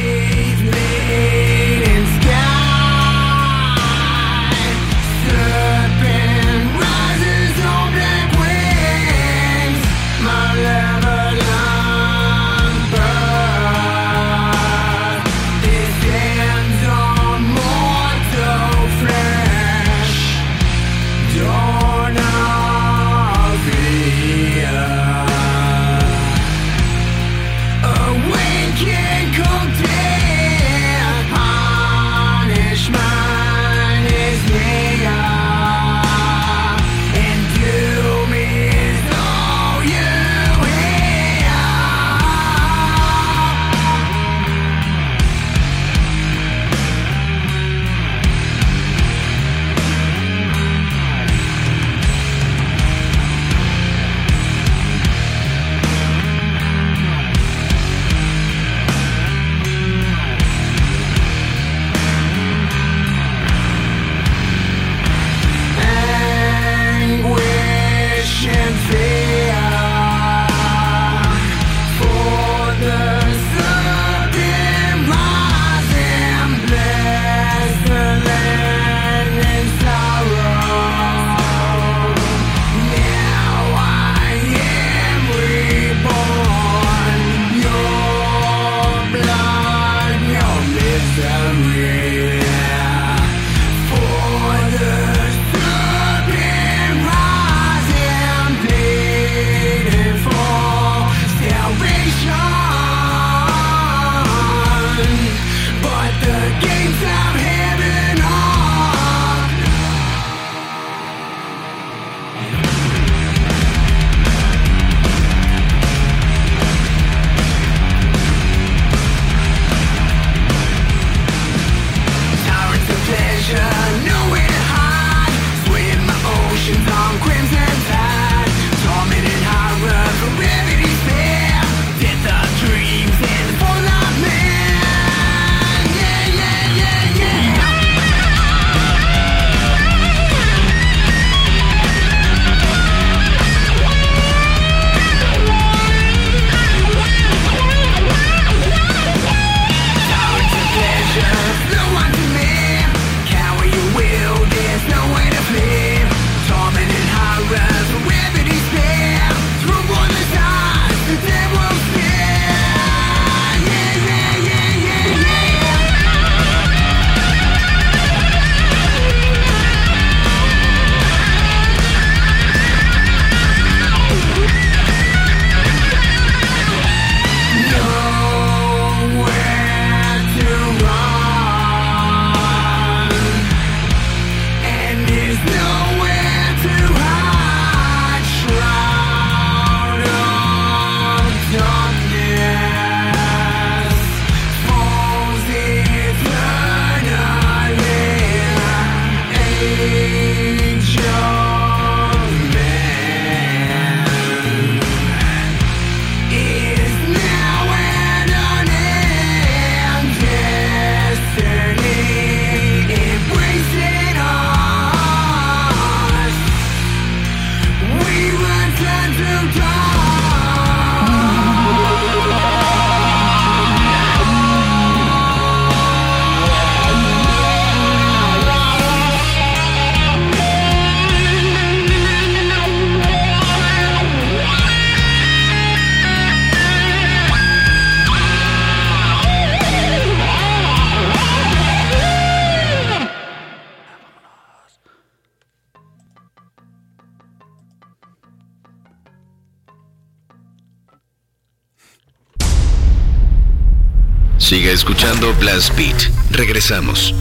Blast Beat. Regresamos.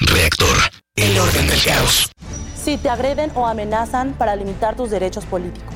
Reactor. El orden
del caos.
Si te agreden o amenazan para limitar tus derechos políticos.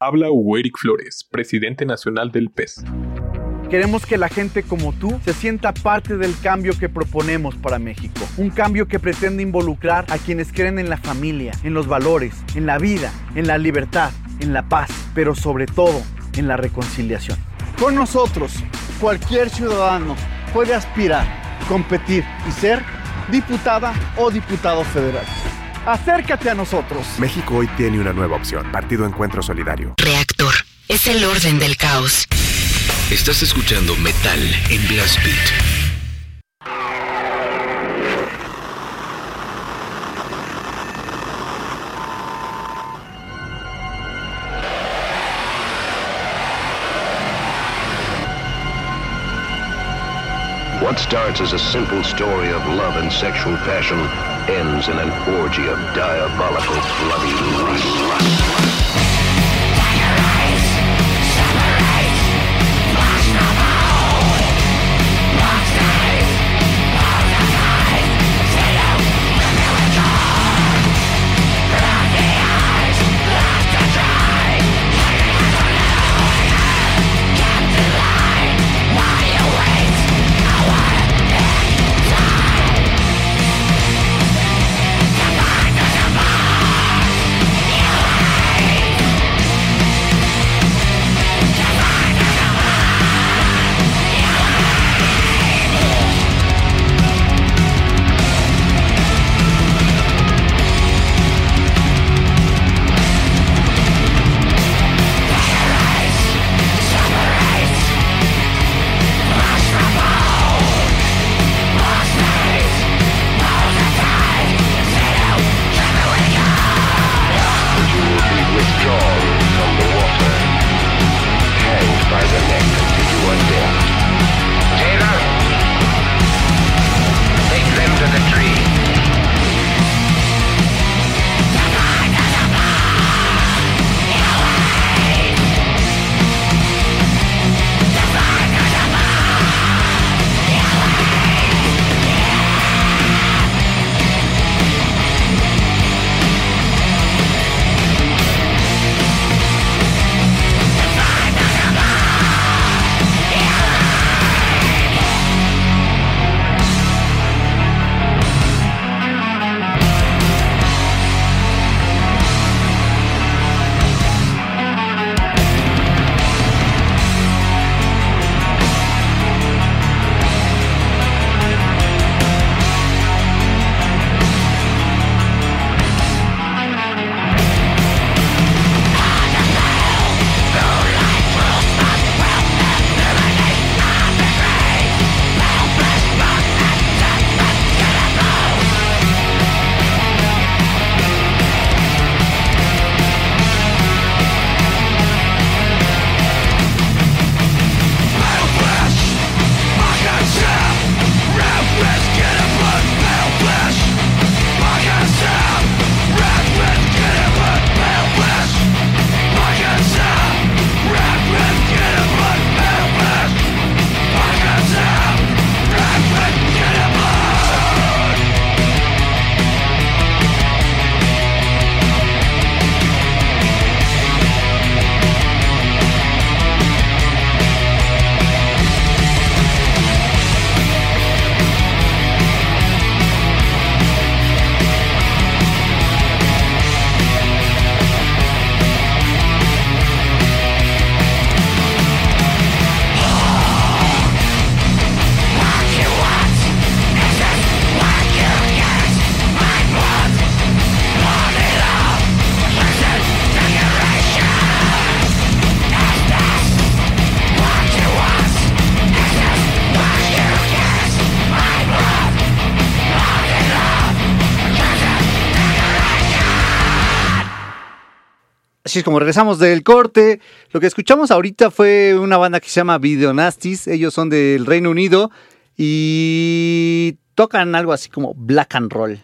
Habla Hugo Eric Flores, presidente nacional del PES.
Queremos que la gente como tú se sienta parte del cambio que proponemos para México. Un cambio que pretende involucrar a quienes creen en la familia, en los valores, en la vida, en la libertad, en la paz, pero sobre todo en la reconciliación. Con nosotros, cualquier ciudadano puede aspirar, competir y ser diputada o diputado federal. Acércate a nosotros.
México hoy tiene una nueva opción. Partido Encuentro Solidario.
Reactor. Es el orden del caos.
Estás escuchando Metal en Blast Beat.
What starts as a simple story of love and sexual passion ends in an orgy of diabolical, bloody lust.
Como regresamos del corte. Lo que escuchamos ahorita fue una banda que se llama Videonastis. Ellos son del Reino Unido y tocan algo así como black and roll.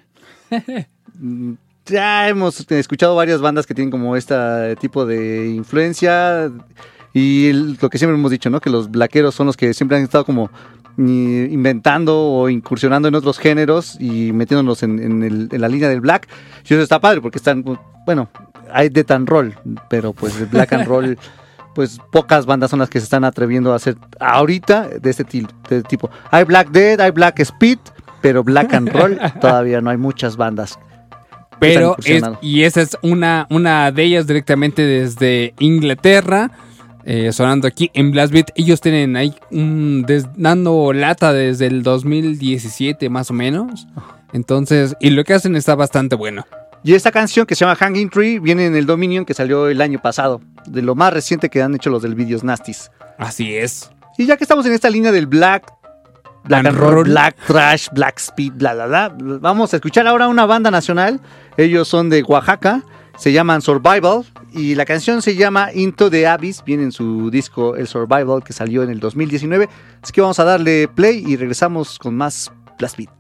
Mm, ya hemos escuchado varias bandas que tienen como este tipo de influencia y lo que siempre hemos dicho, ¿no? Que los blackeros son los que siempre han estado como ni inventando o incursionando en otros géneros y metiéndonos en, en la línea del black. Y eso está padre porque están, bueno, hay death and roll, pero pues black and roll, pues pocas bandas son las que se están atreviendo a hacer ahorita de este de tipo. Hay Black Death, hay Black Speed, pero black and roll todavía no hay muchas bandas.
Pero es, y esa es una, una de ellas directamente desde Inglaterra. eh, sonando aquí en Blast Beat. Ellos tienen ahí un des- dando lata desde el 2017 más o menos. Entonces, y lo que hacen está bastante bueno.
Y esta canción que se llama Hanging Tree viene en el Dominion que salió el año pasado, de lo más reciente que han hecho los del Videos Nasties.
Así es.
Y ya que estamos en esta línea del black, black
And
roll. black trash, black speed, bla, bla, bla, vamos a escuchar ahora una banda nacional. Ellos son de Oaxaca, se llaman Survival y la canción se llama Into the Abyss, viene en su disco El Survival que salió en el 2019. Así que vamos a darle play y regresamos con más Blast Beat.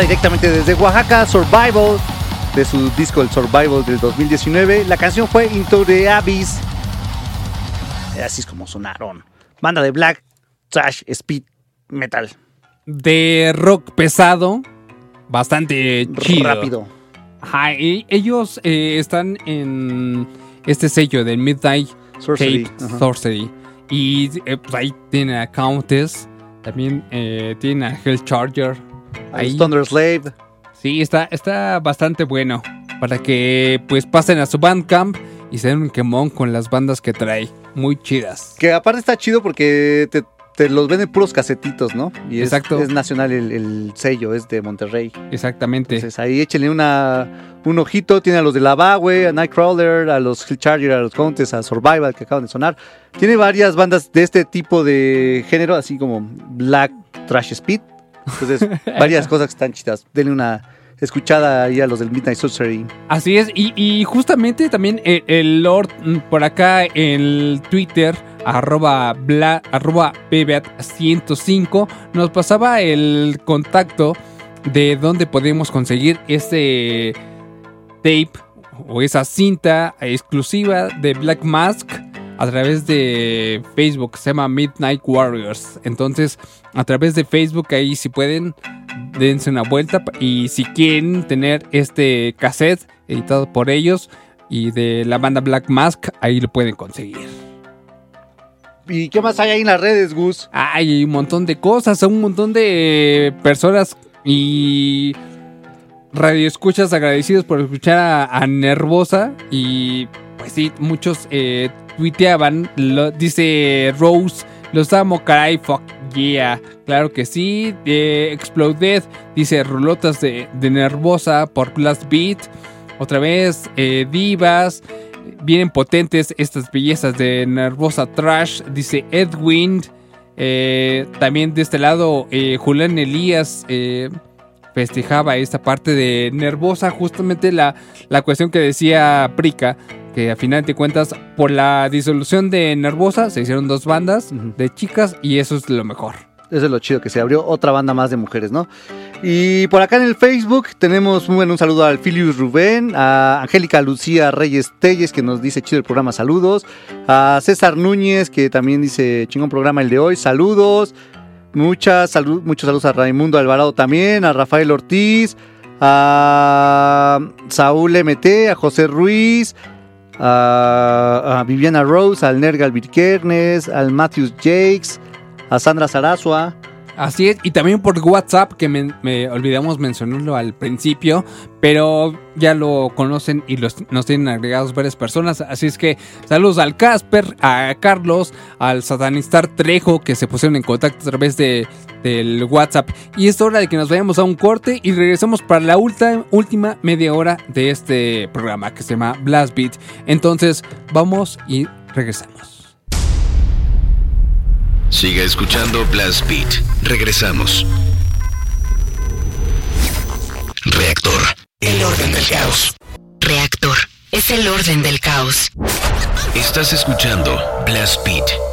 Directamente desde Oaxaca, Survival, de su disco El Survival del 2019. La canción fue Into the Abyss. Así es como sonaron. Banda de black, trash, speed, metal.
De rock pesado, bastante chido.
Rápido.
Ajá, y ellos eh, están en este sello del Midnight
Sorcery,
Tape
ajá.
Sorcery. Y eh, pues ahí tienen a Countess, también eh, tienen a Hell Charger.
A Thunder Slave.
Sí, está, está bastante bueno. Para que pues pasen a su Bandcamp y se den un quemón con las bandas que trae. Muy chidas.
Que aparte está chido porque te, te los venden puros casetitos, ¿no? Y
Exacto.
es nacional el, el sello, es de Monterrey.
Exactamente.
Entonces ahí échenle una, un ojito. Tiene a los de la Bagüe, a Nightcrawler, a los Hill Charger, a los Countes, a Survival que acaban de sonar. Tiene varias bandas de este tipo de género, así como Black Trash Speed. Entonces, varias cosas que están chidas. Denle una escuchada ahí a los del Midnight Sorcery.
Así es, y, y justamente también el, el Lord mm, por acá en Twitter, arroba, bla- arroba BBAT105, nos pasaba el contacto de dónde podemos conseguir este tape o esa cinta exclusiva de Black Mask a través de Facebook, se llama Midnight Warriors. Entonces, a través de Facebook, ahí si pueden, dense una vuelta. Y si quieren tener este cassette editado por ellos y de la banda Black Mask, ahí lo pueden conseguir.
¿Y qué más hay ahí en las redes, Gus?
Hay un montón de cosas, un montón de personas y radioescuchas agradecidos por escuchar a, a Nervosa y pues sí, muchos eh, tuiteaban, dice Rose, los amo, caray, fuck yeah, claro que sí, eh, Exploded, dice rulotas de, Nervosa por Blast Beat, otra vez, eh, Divas, vienen potentes estas bellezas de Nervosa Trash, dice Edwin. Eh, también de este lado, eh, Julián Elías festejaba esta parte de Nervosa, justamente la, la cuestión que decía Prica, que a final de cuentas, por la disolución de Nervosa, se hicieron dos bandas de chicas y eso es lo mejor.
Eso es lo chido, que se abrió otra banda más de mujeres, ¿no? Y por acá en el Facebook tenemos bueno, un saludo al Filius Rubén, a Angélica Lucía Reyes Telles, que nos dice chido el programa, saludos. A César Núñez, que también dice chingón programa el de hoy, saludos. Muchas muchos saludos a Raimundo Alvarado también, a Rafael Ortiz, a Saúl MT, a José Ruiz, a, Viviana Rose, al Nergal Virkernes, al Matthews Jakes, a Sandra Sarasua.
Así es, y también por WhatsApp, que me, olvidamos mencionarlo al principio, pero ya lo conocen y los, nos tienen agregados varias personas. Así es que saludos al Casper, a Carlos, al Satanistar Trejo, que se pusieron en contacto a través de, del WhatsApp. Y es hora de que nos vayamos a un corte y regresemos para la ulta- última media hora de este programa que se llama Blast Beat. Entonces, vamos y regresamos.
Siga escuchando Blast Beat. Regresamos. Reactor. El orden del caos.
Reactor. Es el orden del caos.
Estás escuchando Blast Beat.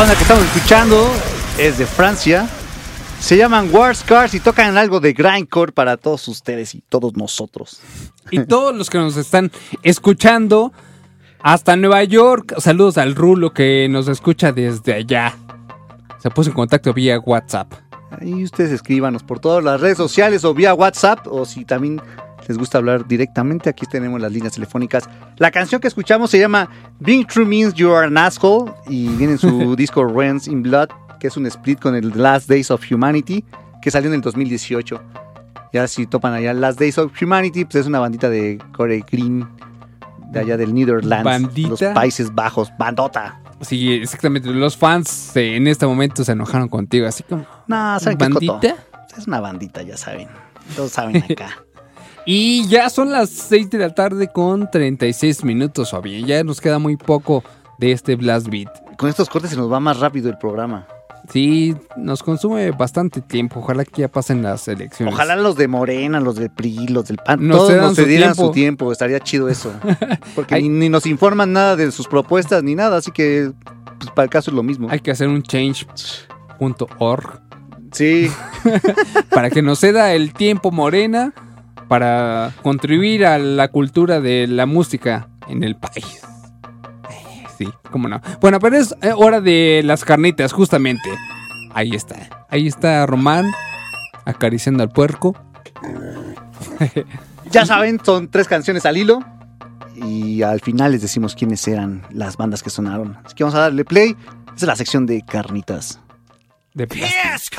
Esta banda que estamos escuchando es de Francia. Se llaman War Scars y tocan algo de grindcore para todos ustedes y todos nosotros.
Y todos los que nos están escuchando hasta Nueva York, saludos al Rulo que nos escucha desde allá. Se puso en contacto vía WhatsApp.
Ahí ustedes escríbanos por todas las redes sociales o vía WhatsApp o si también les gusta hablar directamente, aquí tenemos las líneas telefónicas. La canción que escuchamos se llama Being True Means You Are an Asshole y viene en su disco Rents in Blood, que es un split con el Last Days of Humanity, que salió en el 2018. Ya si topan allá Last Days of Humanity, pues es una bandita de Corey Green, de allá del Netherlands,
¿Bandita?
los Países Bajos, bandota.
Sí, exactamente. Los fans eh, en este momento se enojaron contigo, así como.
No, ¿saben qué?
¿Bandita?
Es una bandita, ya saben. Todos saben acá.
Y ya son las 6 de la tarde con 36 minutos, o bien, ya nos queda muy poco de este Blast Beat.
Con estos cortes se nos va más rápido el programa.
Sí, nos consume bastante tiempo. Ojalá que ya pasen las elecciones.
Ojalá los de Morena, los del PRI, los del PAN,
Nos
todos nos
su
cedieran
tiempo.
su tiempo. Estaría chido eso. Porque ni, ni nos informan nada de sus propuestas ni nada, así que pues, para el caso es lo mismo.
Hay que hacer un change.org.
Sí.
para que nos ceda el tiempo morena para contribuir a la cultura de la música en el país. Sí, cómo no. Bueno, pero es eh, hora de las carnitas, justamente. Ahí está. Ahí está Román acariciando al puerco.
Ya saben, son tres canciones al hilo. Y al final les decimos quiénes eran las bandas que sonaron. Así que vamos a darle play. Esa es la sección de carnitas.
De
Yes,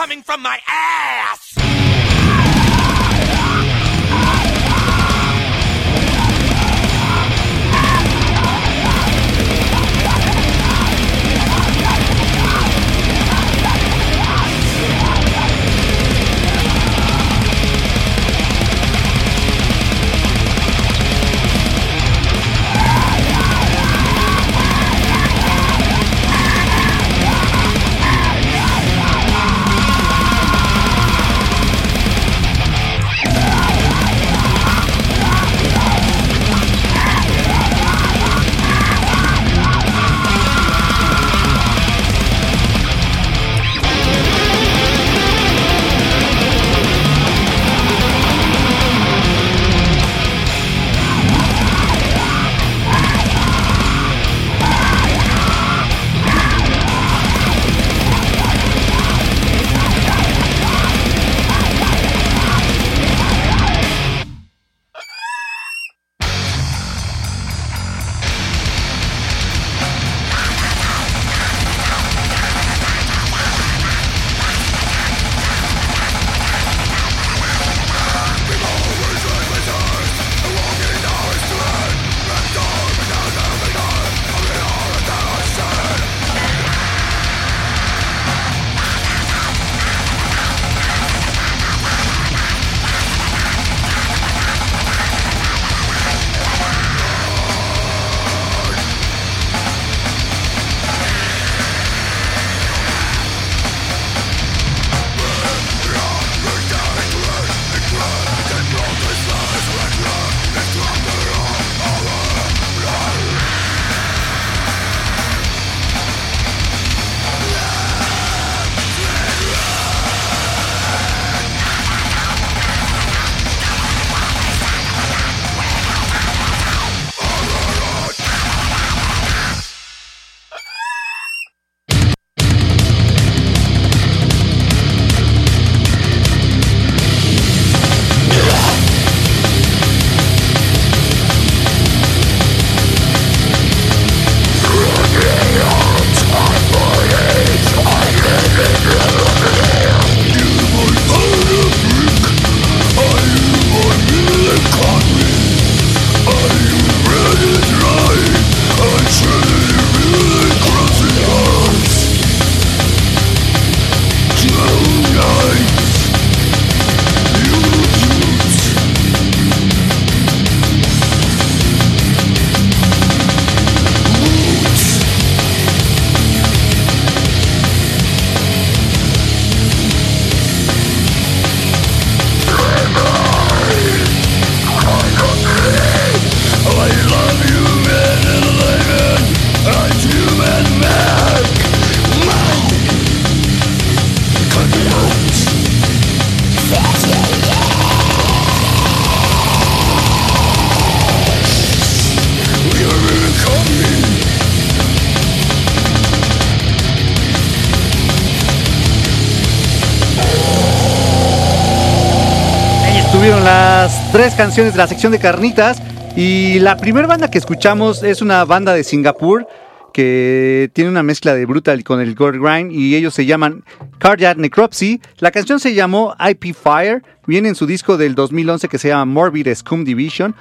tres canciones de la sección de carnitas. Y la primera banda que escuchamos es una banda de Singapur que tiene una mezcla de brutal con el gore grind y ellos se llaman Cardiac Necropsy. La canción se llamó IP Fire, viene en su disco del 2011 que se llama Morbid Scum Division.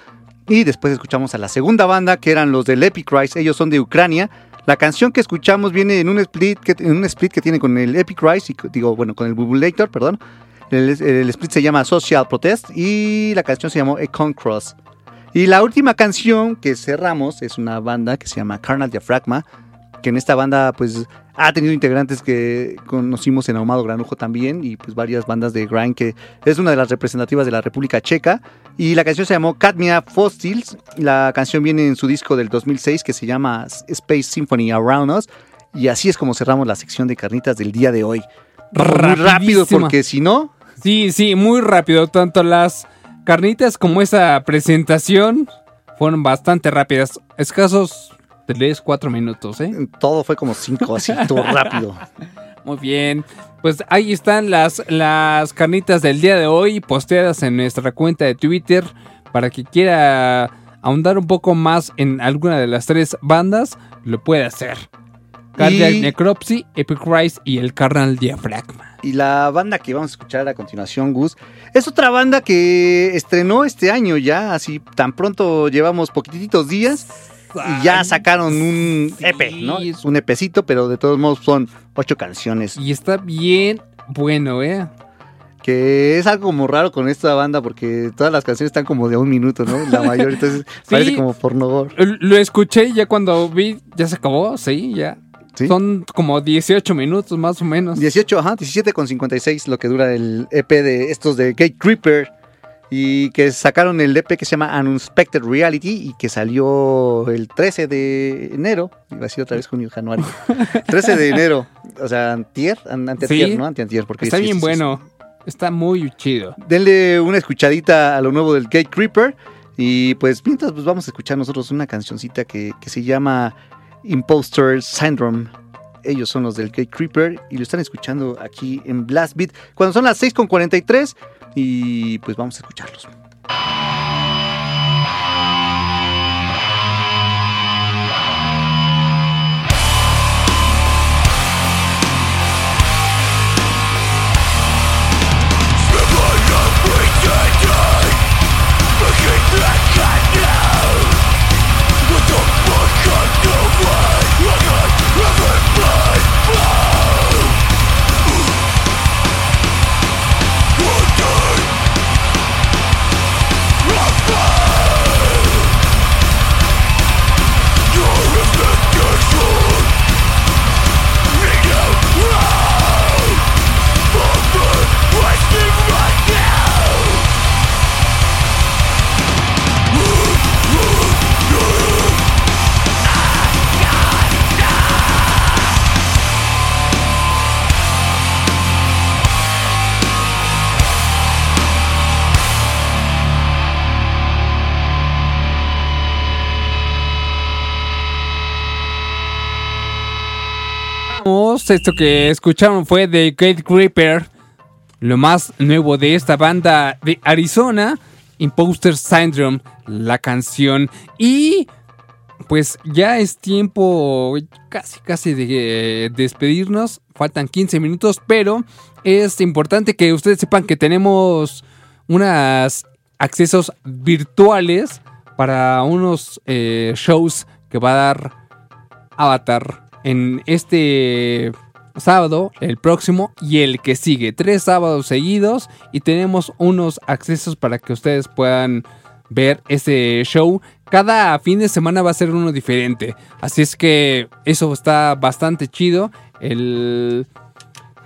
Y después escuchamos a la segunda banda que eran los del Epic Rise, ellos son de Ucrania. La canción que escuchamos viene en un split que, en un split que tiene con el Epic Rise, y, digo, bueno, con el Bubulator, perdón. El, el split se llama Social Protest y la canción se llamó Econ Cross. Y la última canción que cerramos es una banda que se llama Carnal Diafragma, que en esta banda pues ha tenido integrantes que conocimos en Ahumado Granujo también y pues varias bandas de grind que es una de las representativas de la República Checa y la canción se llamó Cadmia Fossils, la canción viene en su disco del 2006 que se llama Space Symphony Around Us y así es como cerramos la sección de carnitas del día de hoy. Muy rápido porque si no
Sí, sí, muy rápido. Tanto las carnitas como esa presentación fueron bastante rápidas. Escasos 3, 4 minutos, ¿eh?
Todo fue como 5, así, todo rápido.
Muy bien. Pues ahí están las, las carnitas del día de hoy posteadas en nuestra cuenta de Twitter. Para que quiera ahondar un poco más en alguna de las tres bandas, lo puede hacer. Cardiac
Y-
Necropsy, Epic Rise y el Carnal Diafragma.
Y la banda que vamos a escuchar a continuación, Gus, es otra banda que estrenó este año ya, así tan pronto llevamos poquititos días y ya sacaron un EP, ¿no? Es un EPcito, pero de todos modos son ocho canciones.
Y está bien bueno, ¿eh?
Que es algo como raro con esta banda porque todas las canciones están como de un minuto, ¿no? La mayor, entonces parece como pornogor.
Lo escuché ya cuando vi, ya se acabó, sí, ya. Son como 18 minutos más o menos.
18, ajá, 17 con 56 lo que dura el EP de estos de Gate Creeper. Y que sacaron el EP que se llama Unexpected Reality y que salió el 13 de enero. Iba a decir otra vez junio, januario. 13 de enero. O sea, antier, an- anteantier,
Sí.
¿no? Anteantier, porque
Está bien bueno. Está muy chido.
denle una escuchadita a lo nuevo del Gate Creeper. Y pues mientras pues vamos a escuchar nosotros una cancioncita que, que se llama Imposter Syndrome. Ellos son los del Gate Creeper y lo están escuchando aquí en Blast Beat cuando son las 6.43 y pues vamos a escucharlos.
Esto que escucharon fue de Gate Creeper, lo más nuevo de esta banda de Arizona, Imposter Syndrome, la canción. Y pues ya es tiempo casi casi de eh, despedirnos. Faltan 15 minutos, pero es importante que ustedes sepan que tenemos unos accesos virtuales para unos eh, shows que va a dar Avatar en este sábado, el próximo y el que sigue. Tres sábados seguidos y tenemos unos accesos para que ustedes puedan ver ese show. Cada fin de semana va a ser uno diferente. Así es que eso está bastante chido. El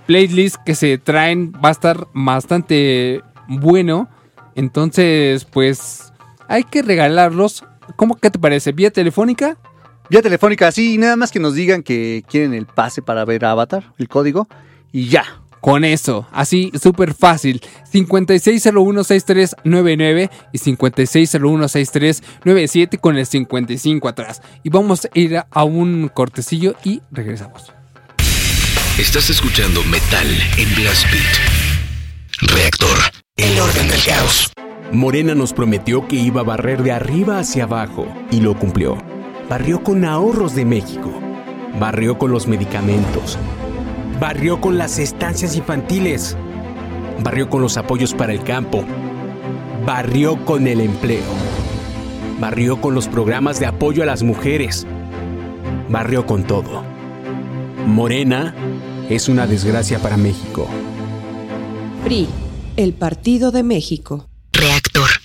playlist que se traen va a estar bastante bueno. Entonces, pues hay que regalarlos. ¿Cómo que te parece? ¿Vía telefónica?
Vía telefónica, sí, nada más que nos digan que quieren el pase para ver Avatar, el código, y ya.
Con eso, así súper fácil. 56016399 y 56016397 con el 55 atrás. Y vamos a ir a un cortecillo y regresamos.
Estás escuchando Metal en Blast Beat. Reactor, el orden del caos.
Morena nos prometió que iba a barrer de arriba hacia abajo y lo cumplió. Barrió con ahorros de México. Barrió con los medicamentos. Barrió con las estancias infantiles. Barrió con los apoyos para el campo. Barrió con el empleo. Barrió con los programas de apoyo a las mujeres. Barrió con todo. Morena es una desgracia para México.
PRI, el Partido de México.
Reactor.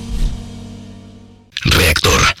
Reactor.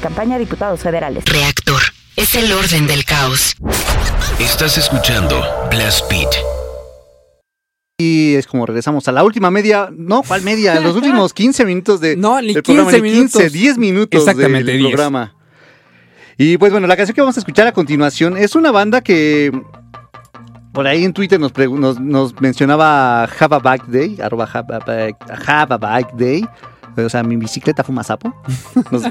precampaña de diputados federales.
Reactor. Es el orden del caos.
Estás escuchando Blast Beat.
Y es como regresamos a la última media, no, ¿cuál media? Los últimos 15 minutos de,
No, ni
del
15
programa, ni
minutos.
15, 10 minutos
Exactamente,
del
10.
programa. Y pues bueno, la canción que vamos a escuchar a continuación es una banda que por ahí en Twitter nos, pregu- nos, nos mencionaba Have a Bike Day, arroba Have a Bike, Have a Bike Day, o sea, mi bicicleta fuma sapo. Nos,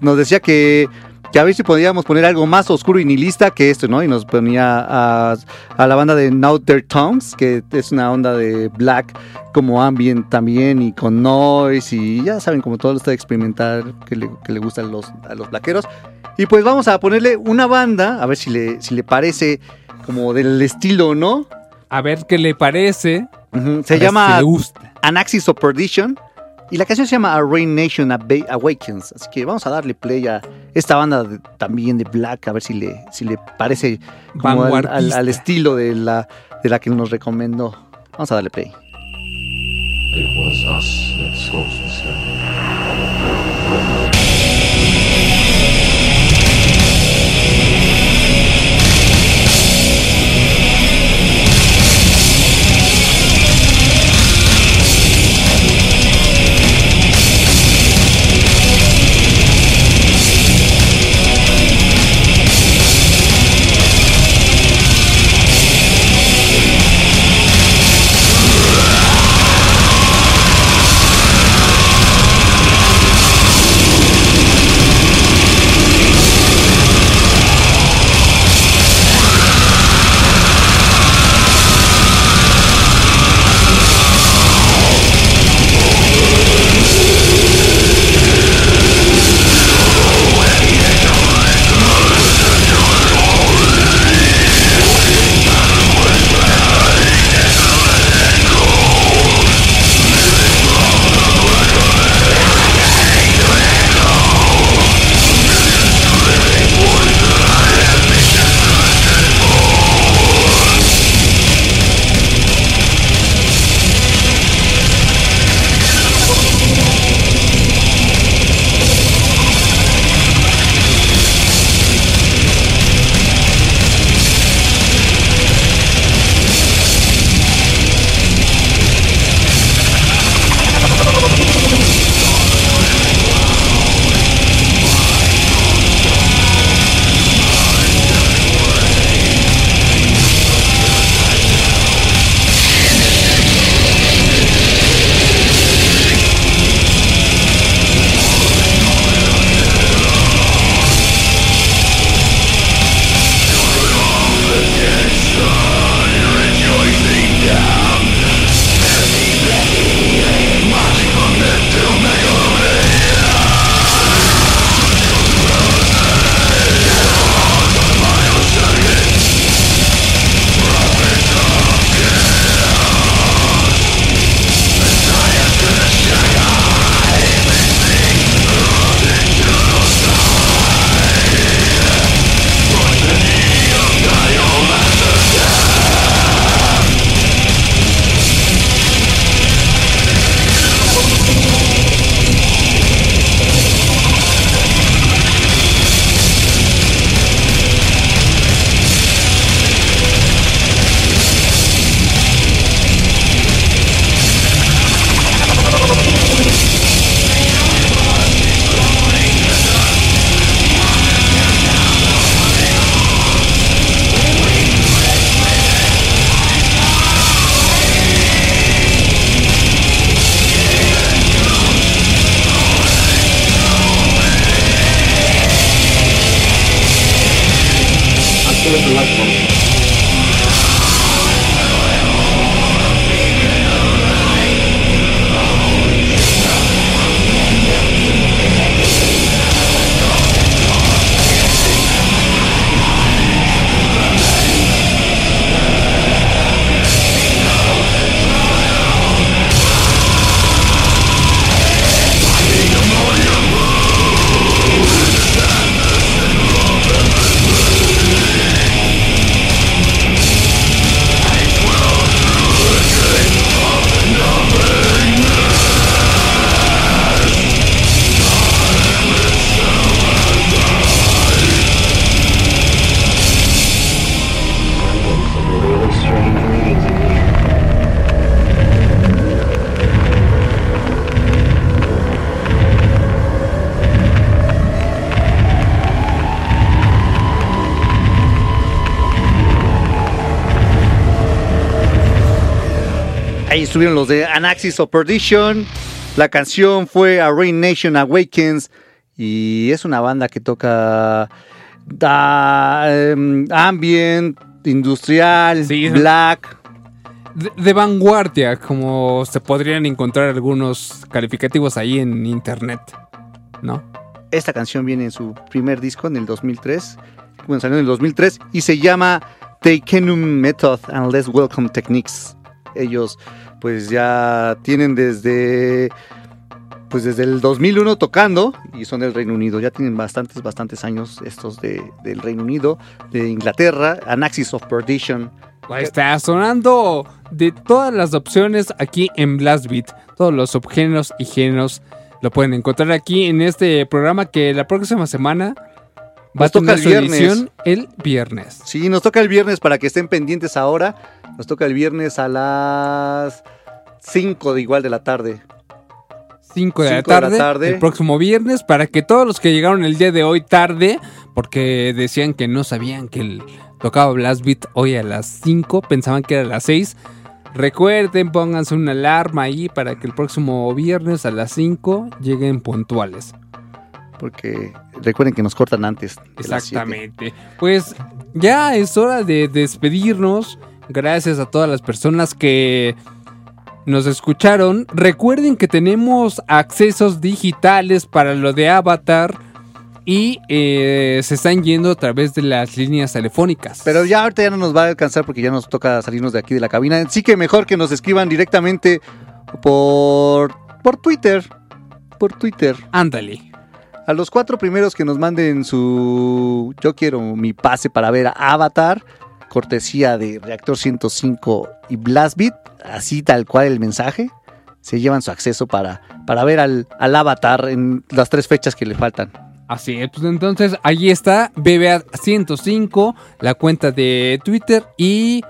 nos decía que, que a ver si podíamos poner algo más oscuro y nihilista que esto, ¿no? Y nos ponía a, a la banda de Now Their Tongues, que es una onda de black como ambient también y con noise y ya saben, como todo esto de experimentar que le, que le gusta a los, a los blackeros. Y pues vamos a ponerle una banda, a ver si le, si le parece como del estilo, ¿no?
A ver qué le parece.
Se
A
llama
si.
Anaxis of Perdition. Y la canción se llama A Rain Nation Awakens. Así que vamos a darle play a esta banda de- también de Black, a ver si le, si le parece como al, al estilo de la, de la que nos recomendó. Vamos a darle play.
It was us that
estuvieron los de Anaxis of Perdition. La canción fue A Rain Nation Awakens. Y es una banda que toca da, em, ambient, industrial, black.
De, de vanguardia, como se podrían encontrar algunos calificativos ahí en internet, ¿no?
Esta canción viene en su primer disco en el 2003. Bueno, salió en el 2003 y se llama Takenum Method and Less Welcome Techniques. Ellos pues ya tienen desde pues desde el 2001 tocando y son del Reino Unido. Ya tienen bastantes, bastantes años estos de, del Reino Unido, de Inglaterra, Anaxis of Perdition.
Ahí está sonando de todas las opciones aquí en Blast Beat. Todos los subgéneros y géneros lo pueden encontrar aquí en este programa que la próxima semana va a tener
toca el
su edición el viernes.
Sí, nos toca el viernes para que estén pendientes ahora. Nos toca el viernes a las 5 de igual de la tarde.
5 de,
de la
tarde, el próximo viernes, para que todos los que llegaron el día de hoy tarde, porque decían que no sabían que el, tocaba Blast Beat hoy a las 5, pensaban que era a las 6. Recuerden, pónganse una alarma ahí para que el próximo viernes a las 5 lleguen puntuales.
Porque recuerden que nos cortan antes.
Exactamente. Pues ya es hora de despedirnos. Gracias a todas las personas que nos escucharon. Recuerden que tenemos accesos digitales para lo de Avatar y eh, se están yendo a través de las líneas telefónicas.
Pero ya ahorita ya no nos va a alcanzar porque ya nos toca salirnos de aquí de la cabina. Sí que mejor que nos escriban directamente por, por Twitter. Por Twitter.
Ándale.
A los cuatro primeros que nos manden su Yo quiero mi pase para ver a Avatar, cortesía de Reactor 105 y Blastbeat, así tal cual el mensaje, se llevan su acceso para, para ver al, al Avatar en las tres fechas que le faltan.
Así es, pues entonces ahí está BBA105, la cuenta de Twitter y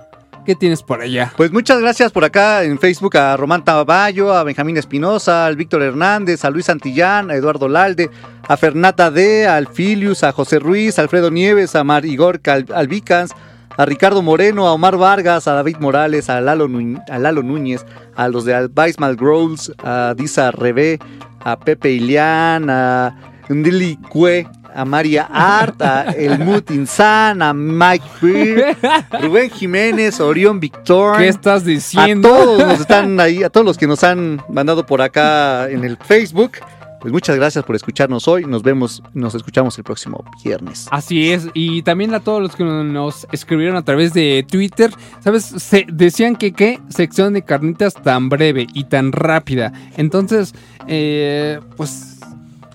¿qué tienes por allá?
Pues muchas gracias por acá en Facebook a Román Taballo, a Benjamín Espinosa, al Víctor Hernández, a Luis Santillán, a Eduardo Lalde, a Fernata D, a Alfilius, a José Ruiz, a Alfredo Nieves, a Mar Igor Albicans, a Ricardo Moreno, a Omar Vargas, a David Morales, a Lalo, Nu- a Lalo Núñez, a los de Advice Malgrowls, a Disa Rebé, a Pepe Ilián, a Ndili Cue, a María Art, a Elmut Insan, a Mike Beer, Rubén Jiménez, Orión Victor.
¿Qué estás diciendo?
A todos los están ahí, a todos los que nos han mandado por acá en el Facebook. Pues muchas gracias por escucharnos hoy. Nos vemos, nos escuchamos el próximo viernes.
Así es, y también a todos los que nos escribieron a través de Twitter, ¿sabes? Se decían que qué sección de carnitas tan breve y tan rápida. Entonces, eh, pues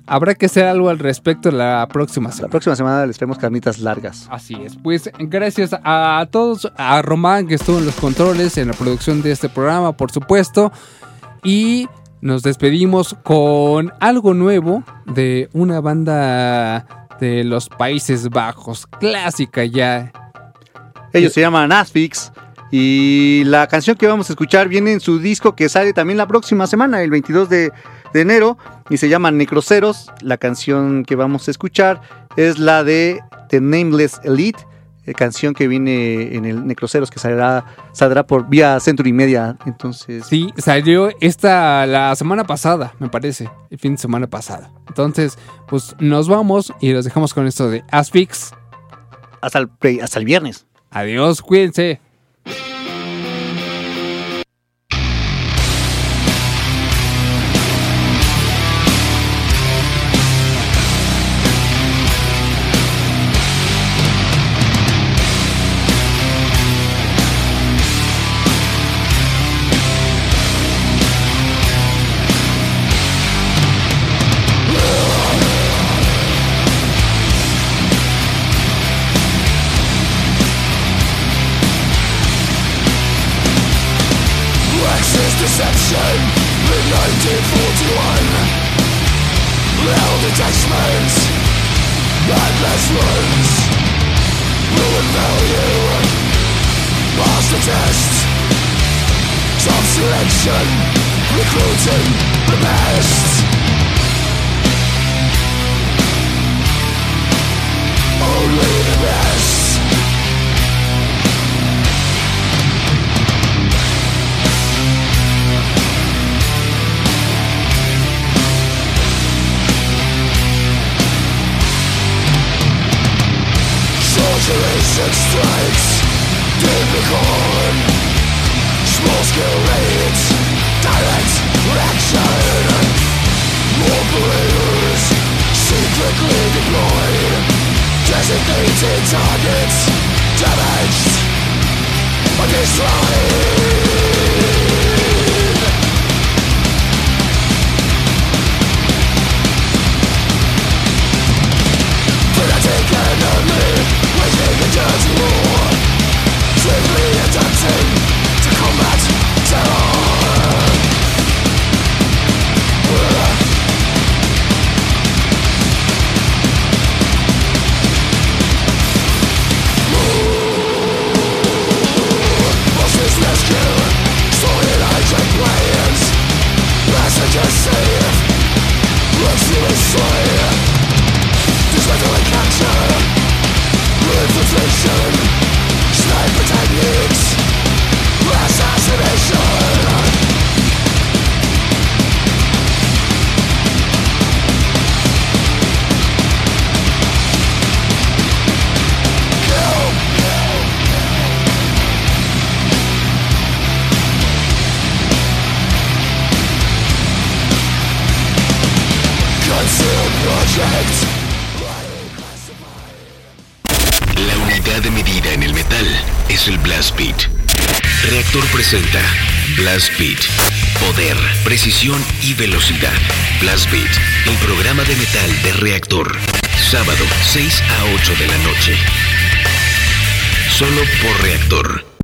habrá que hacer algo al respecto la próxima semana.
La próxima semana les traemos carnitas largas.
Así es, pues gracias a todos, a Román que estuvo en los controles, en la producción de este programa, por supuesto, y nos despedimos con algo nuevo de una banda de los Países Bajos, clásica ya.
Ellos se llaman Asphyx y la canción que vamos a escuchar viene en su disco que sale también la próxima semana, el 22 de, de enero, y se llama Necroceros. La canción que vamos a escuchar es la de The Nameless Elite, canción que viene en el Necroceros que saldrá, saldrá por vía Century Media. Entonces,
Sí, salió esta la semana pasada, me parece, el fin de semana pasada. Entonces, pues nos vamos y los dejamos con esto de Asphyx.
hasta el, hasta el viernes.
Adiós, cuídense.